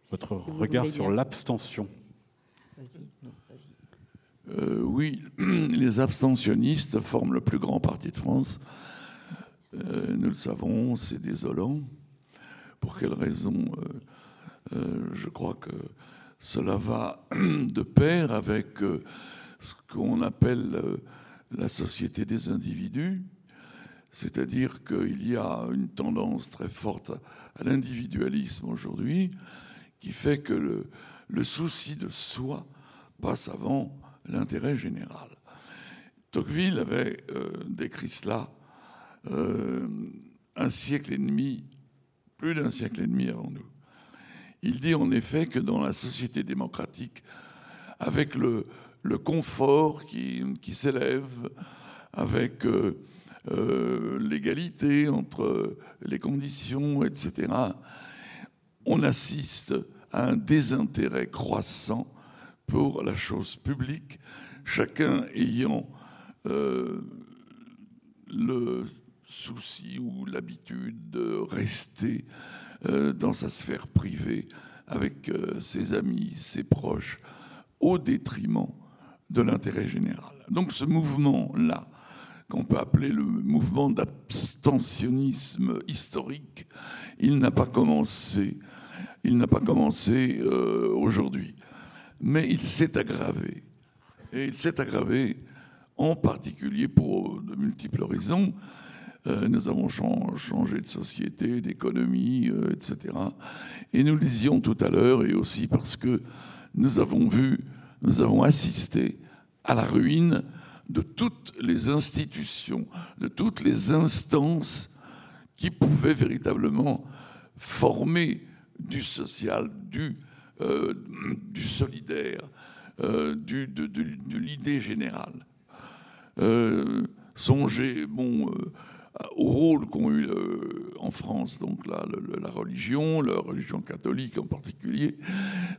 Votre regard sur l'abstention
Oui, les abstentionnistes forment le plus grand parti de France. nous le savons, c'est désolant. Pour quelle raison? Euh, je crois que cela va de pair avec euh, ce qu'on appelle euh, la société des individus, c'est-à-dire qu'il y a une tendance très forte à l'individualisme aujourd'hui qui fait que le, souci de soi passe avant l'intérêt général. Tocqueville avait décrit cela un siècle et demi, plus d'un siècle et demi avant nous. Il dit en effet que dans la société démocratique, avec le, confort qui, s'élève, avec euh, euh, l'égalité entre les conditions, etc., on assiste à un désintérêt croissant pour la chose publique, chacun ayant euh, le souci ou l'habitude de rester dans sa sphère privée, avec euh, ses amis, ses proches, au détriment de l'intérêt général. Donc ce mouvement-là, qu'on peut appeler le mouvement d'abstentionnisme historique, il n'a pas commencé, il n'a pas commencé euh, aujourd'hui, mais il s'est aggravé. Et il s'est aggravé en particulier pour de multiples raisons. Euh, nous avons changé de société, d'économie, euh, etc. Et nous le disions tout à l'heure, et aussi parce que nous avons vu, nous avons assisté à la ruine de toutes les institutions, de toutes les instances qui pouvaient véritablement former du social, du, euh, solidaire, du, de, l'idée générale. Songez bon, au rôle qu'ont eu en France donc la, la, religion, la religion catholique en particulier.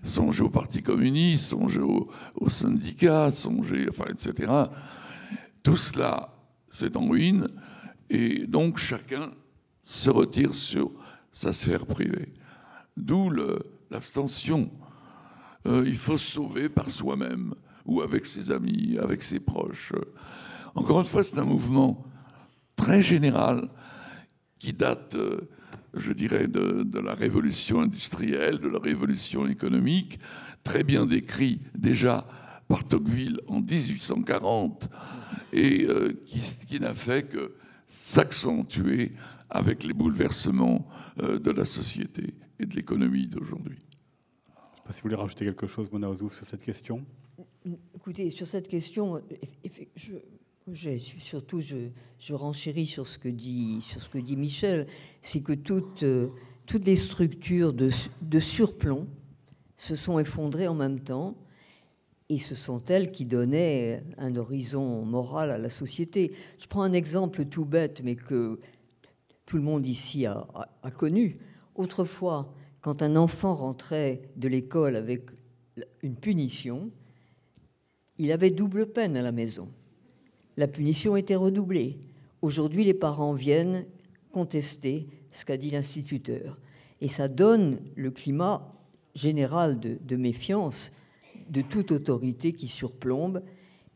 Songez au Parti communiste, songez aux au syndicats, songez, enfin, etc. Tout cela, c'est en ruine, et donc chacun se retire sur sa sphère privée. D'où l'abstention. Euh, il faut se sauver par soi-même ou avec ses amis, avec ses proches. Encore une fois, c'est un mouvement très général qui date, euh, je dirais, de, de, la révolution industrielle, de la révolution économique, très bien décrit déjà par Tocqueville en 1840 et euh, qui, qui n'a fait que s'accentuer avec les bouleversements euh, de la société et de l'économie d'aujourd'hui.
Je ne sais pas si vous voulez rajouter quelque chose, Mona Ozouf, sur cette question.
Écoutez, sur cette question, je, surtout je, renchéris sur ce que dit, Michel, c'est que toutes, euh, les structures de surplomb se sont effondrées en même temps et ce sont elles qui donnaient un horizon moral à la société. Je prends un exemple tout bête, mais que tout le monde ici a, connu. Autrefois, quand un enfant rentrait de l'école avec une punition, il avait double peine à la maison. La punition était redoublée. Aujourd'hui, les parents viennent contester ce qu'a dit l'instituteur. Et ça donne le climat général de méfiance de toute autorité qui surplombe.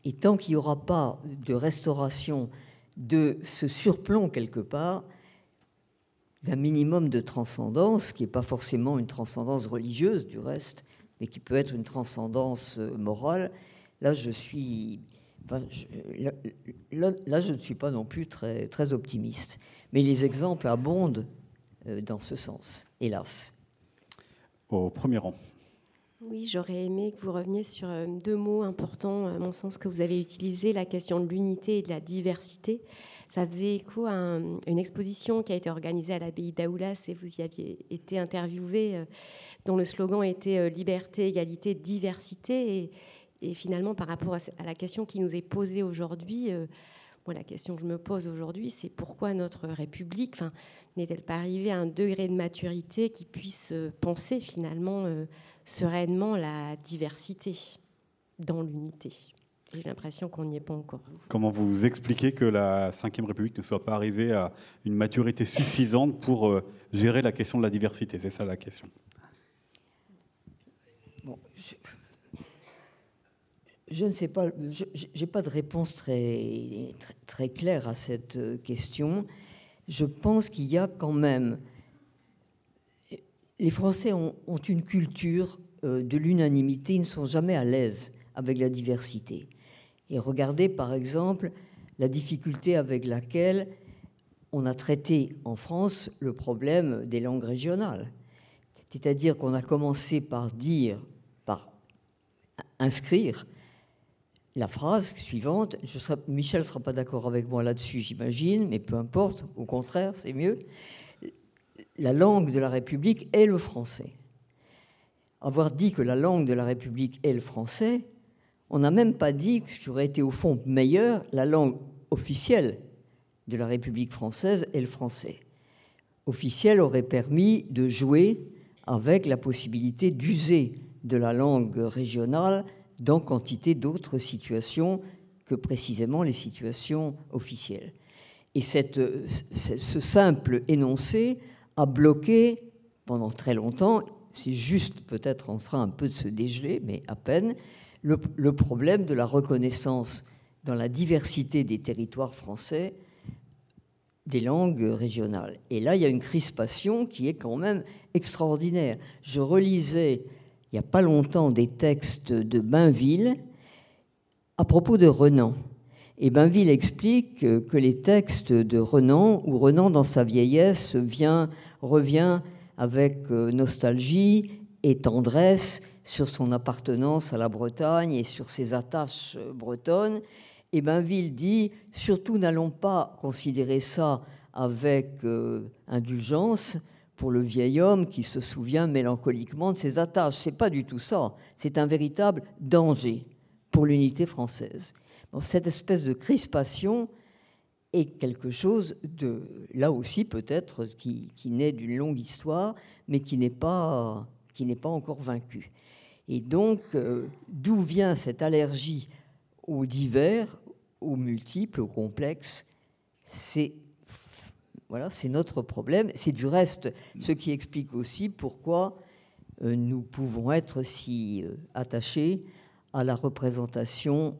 Et tant qu'il n'y aura pas de restauration de ce surplomb quelque part, d'un minimum de transcendance, qui n'est pas forcément une transcendance religieuse du reste, mais qui peut être une transcendance euh, morale, là je suis, là, je ne suis pas non plus très, très optimiste. Mais les exemples abondent euh, dans ce sens, hélas.
Au premier rang.
Oui, j'aurais aimé que vous reveniez sur euh, deux mots importants, à mon sens, que vous avez utilisés, la question de l'unité et de la diversité. Ça faisait écho à une exposition qui a été organisée à l'abbaye d'Aoulas et vous y aviez été interviewé, euh, dont le slogan était liberté, égalité, diversité. Et, finalement, par rapport à la question qui nous est posée aujourd'hui, moi, la question que je me pose aujourd'hui, c'est pourquoi notre République n'est-elle pas arrivée à un degré de maturité qui puisse penser finalement sereinement la diversité dans l'unité? J'ai l'impression qu'on n'y est pas encore.
Comment vous expliquez que la Ve République ne soit pas arrivée à une maturité suffisante pour euh, gérer la question de la diversité? C'est ça la question.
je, ne sais pas, je n'ai pas de réponse très, très, très, claire à cette euh, question. Je pense qu'il y a quand même les Français ont, une culture euh, de l'unanimité, ils ne sont jamais à l'aise avec la diversité. Et regardez par exemple la difficulté avec laquelle on a traité en France le problème des langues régionales. C'est-à-dire qu'on a commencé par dire, par inscrire la phrase suivante. Michel ne sera pas d'accord avec moi là-dessus, j'imagine, mais peu importe, au contraire, c'est mieux la langue de la République est le français. Avoir dit que la langue de la République est le français, on n'a même pas dit ce qui aurait été au fond meilleur, la langue officielle de la République française est le français. Officiel aurait permis de jouer avec la possibilité d'user de la langue régionale dans quantité d'autres situations que précisément les situations officielles. Et ce simple énoncé a bloqué pendant très longtemps, c'est juste peut-être en train un peu de se dégeler, mais à peine, le, problème de la reconnaissance dans la diversité des territoires français des langues régionales. Et là, il y a une crispation qui est quand même extraordinaire. Je relisais il n'y a pas longtemps des textes de Bainville à propos de Renan. Et Bainville explique que les textes de Renan, où Renan dans sa vieillesse vient, revient avec euh, nostalgie et tendresse sur son appartenance à la Bretagne et sur ses attaches euh, bretonnes, Et Bainville dit, surtout n'allons pas considérer ça avec euh, indulgence pour le vieil homme qui se souvient mélancoliquement de ses attaches. C'est pas du tout ça. C'est un véritable danger pour l'unité française. cette espèce de crispation est quelque chose de, là aussi peut-être, qui, naît d'une longue histoire, mais qui n'est pas, qui n'est pas encore vaincu. Et donc, euh, d'où vient cette allergie aux divers, aux multiples, aux complexes? C'est voilà, c'est notre problème. C'est du reste ce qui explique aussi pourquoi euh, nous pouvons être si euh, attachés à la représentation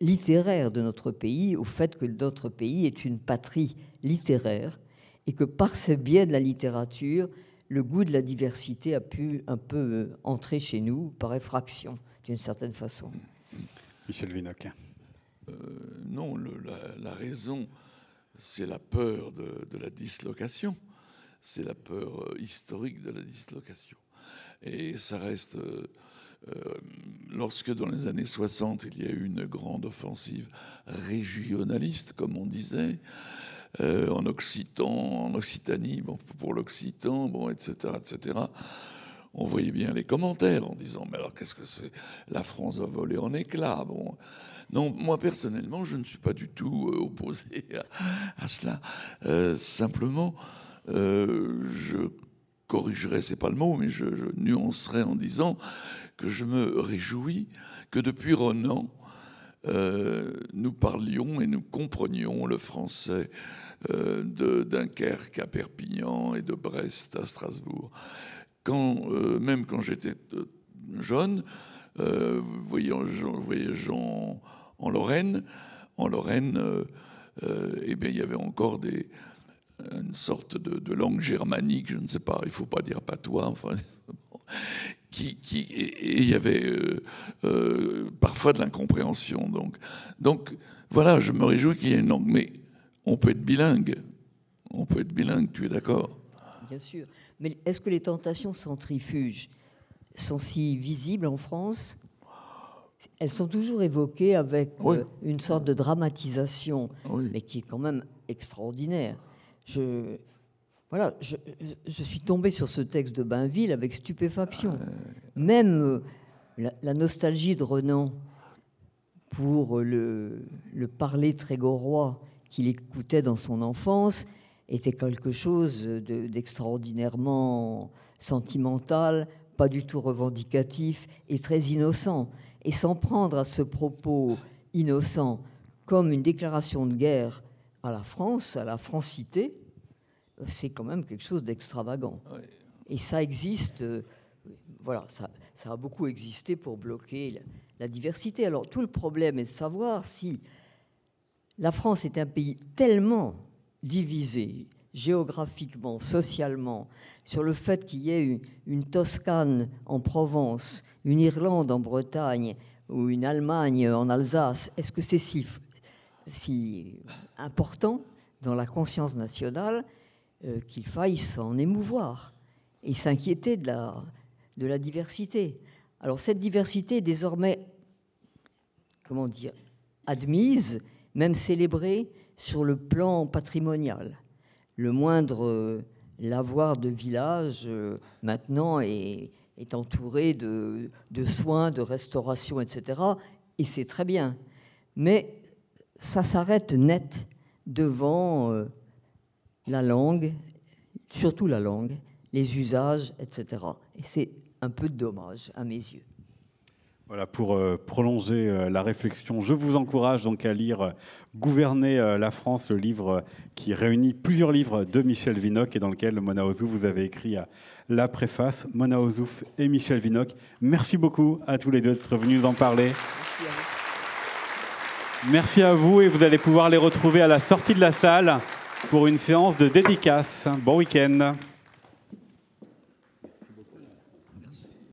littéraire de notre pays, au fait que notre pays est une patrie littéraire et que par ce biais de la littérature, le goût de la diversité a pu un peu euh, entrer chez nous par effraction, d'une certaine façon.
Michel Vinocq.
non, la, raison c'est la peur de, la dislocation, c'est la peur euh, historique de la dislocation. Et ça reste, euh, euh, lorsque dans les années 60, il y a eu une grande offensive régionaliste, comme on disait, en Occitan, en Occitanie, bon, pour l'Occitan, bon, etc., etc., on voyait bien les commentaires en disant mais alors qu'est-ce que c'est? La France va voler en éclats. Bon, non, moi personnellement, je ne suis pas du tout euh, opposé à, cela. Euh, simplement, euh, je corrigerai, c'est pas le mot, mais je, nuancerai en disant que je me réjouis que depuis Renan, nous parlions et nous comprenions le français de Dunkerque à Perpignan et de Brest à Strasbourg euh, même quand j'étais euh, jeune, euh, voyageant en Lorraine, en Lorraine, eh bien, il y avait encore des, une sorte de, langue germanique, je ne sais pas, il ne faut pas dire patois, enfin, qui, qui, et il y avait parfois de l'incompréhension. Donc, donc voilà, je me réjouis qu'il y ait une langue, mais on peut être bilingue. On peut être bilingue, tu es d'accord?
Bien sûr. Mais est-ce que les tentations centrifuges sont si visibles en France? Elles sont toujours évoquées avec euh, une sorte de dramatisation, mais qui est quand même extraordinaire. Je, voilà, je, suis tombé sur ce texte de Bainville avec stupéfaction. Même euh, la, nostalgie de Renan pour le, le parler trégorois qu'il écoutait dans son enfance était quelque chose d'extraordinairement sentimental, pas du tout revendicatif et très innocent. Et s'en prendre à ce propos innocent comme une déclaration de guerre à la France, à la francité, c'est quand même quelque chose d'extravagant. Et ça existe, euh, voilà, ça, ça, a beaucoup existé pour bloquer la, la diversité. Alors tout le problème est de savoir si la France est un pays tellement divisé géographiquement, socialement, sur le fait qu'il y ait une, Toscane en Provence, une Irlande en Bretagne ou une Allemagne en Alsace, est-ce que c'est si, important dans la conscience nationale euh, qu'il faille s'en émouvoir et s'inquiéter de la, de la diversité? Alors cette diversité est désormais, comment dire, admise, même célébrée, sur le plan patrimonial. Le moindre euh, lavoir de village euh, maintenant est, entouré de, soins, de restauration, etc. Et c'est très bien. Mais ça s'arrête net devant euh, la langue, surtout la langue, les usages, etc. Et c'est un peu dommage à mes yeux.
Voilà, pour euh, prolonger euh, la réflexion, je vous encourage donc à lire Gouverner la France, le livre qui réunit plusieurs livres de Michel Vinocq et dans lequel Mona Ozouf, vous avez écrit la préface. Mona Ozouf et Michel Vinocq, merci beaucoup à tous les deux d'être venus en parler. Merci à vous et vous allez pouvoir les retrouver à la sortie de la salle pour une séance de dédicace. Bon week-end.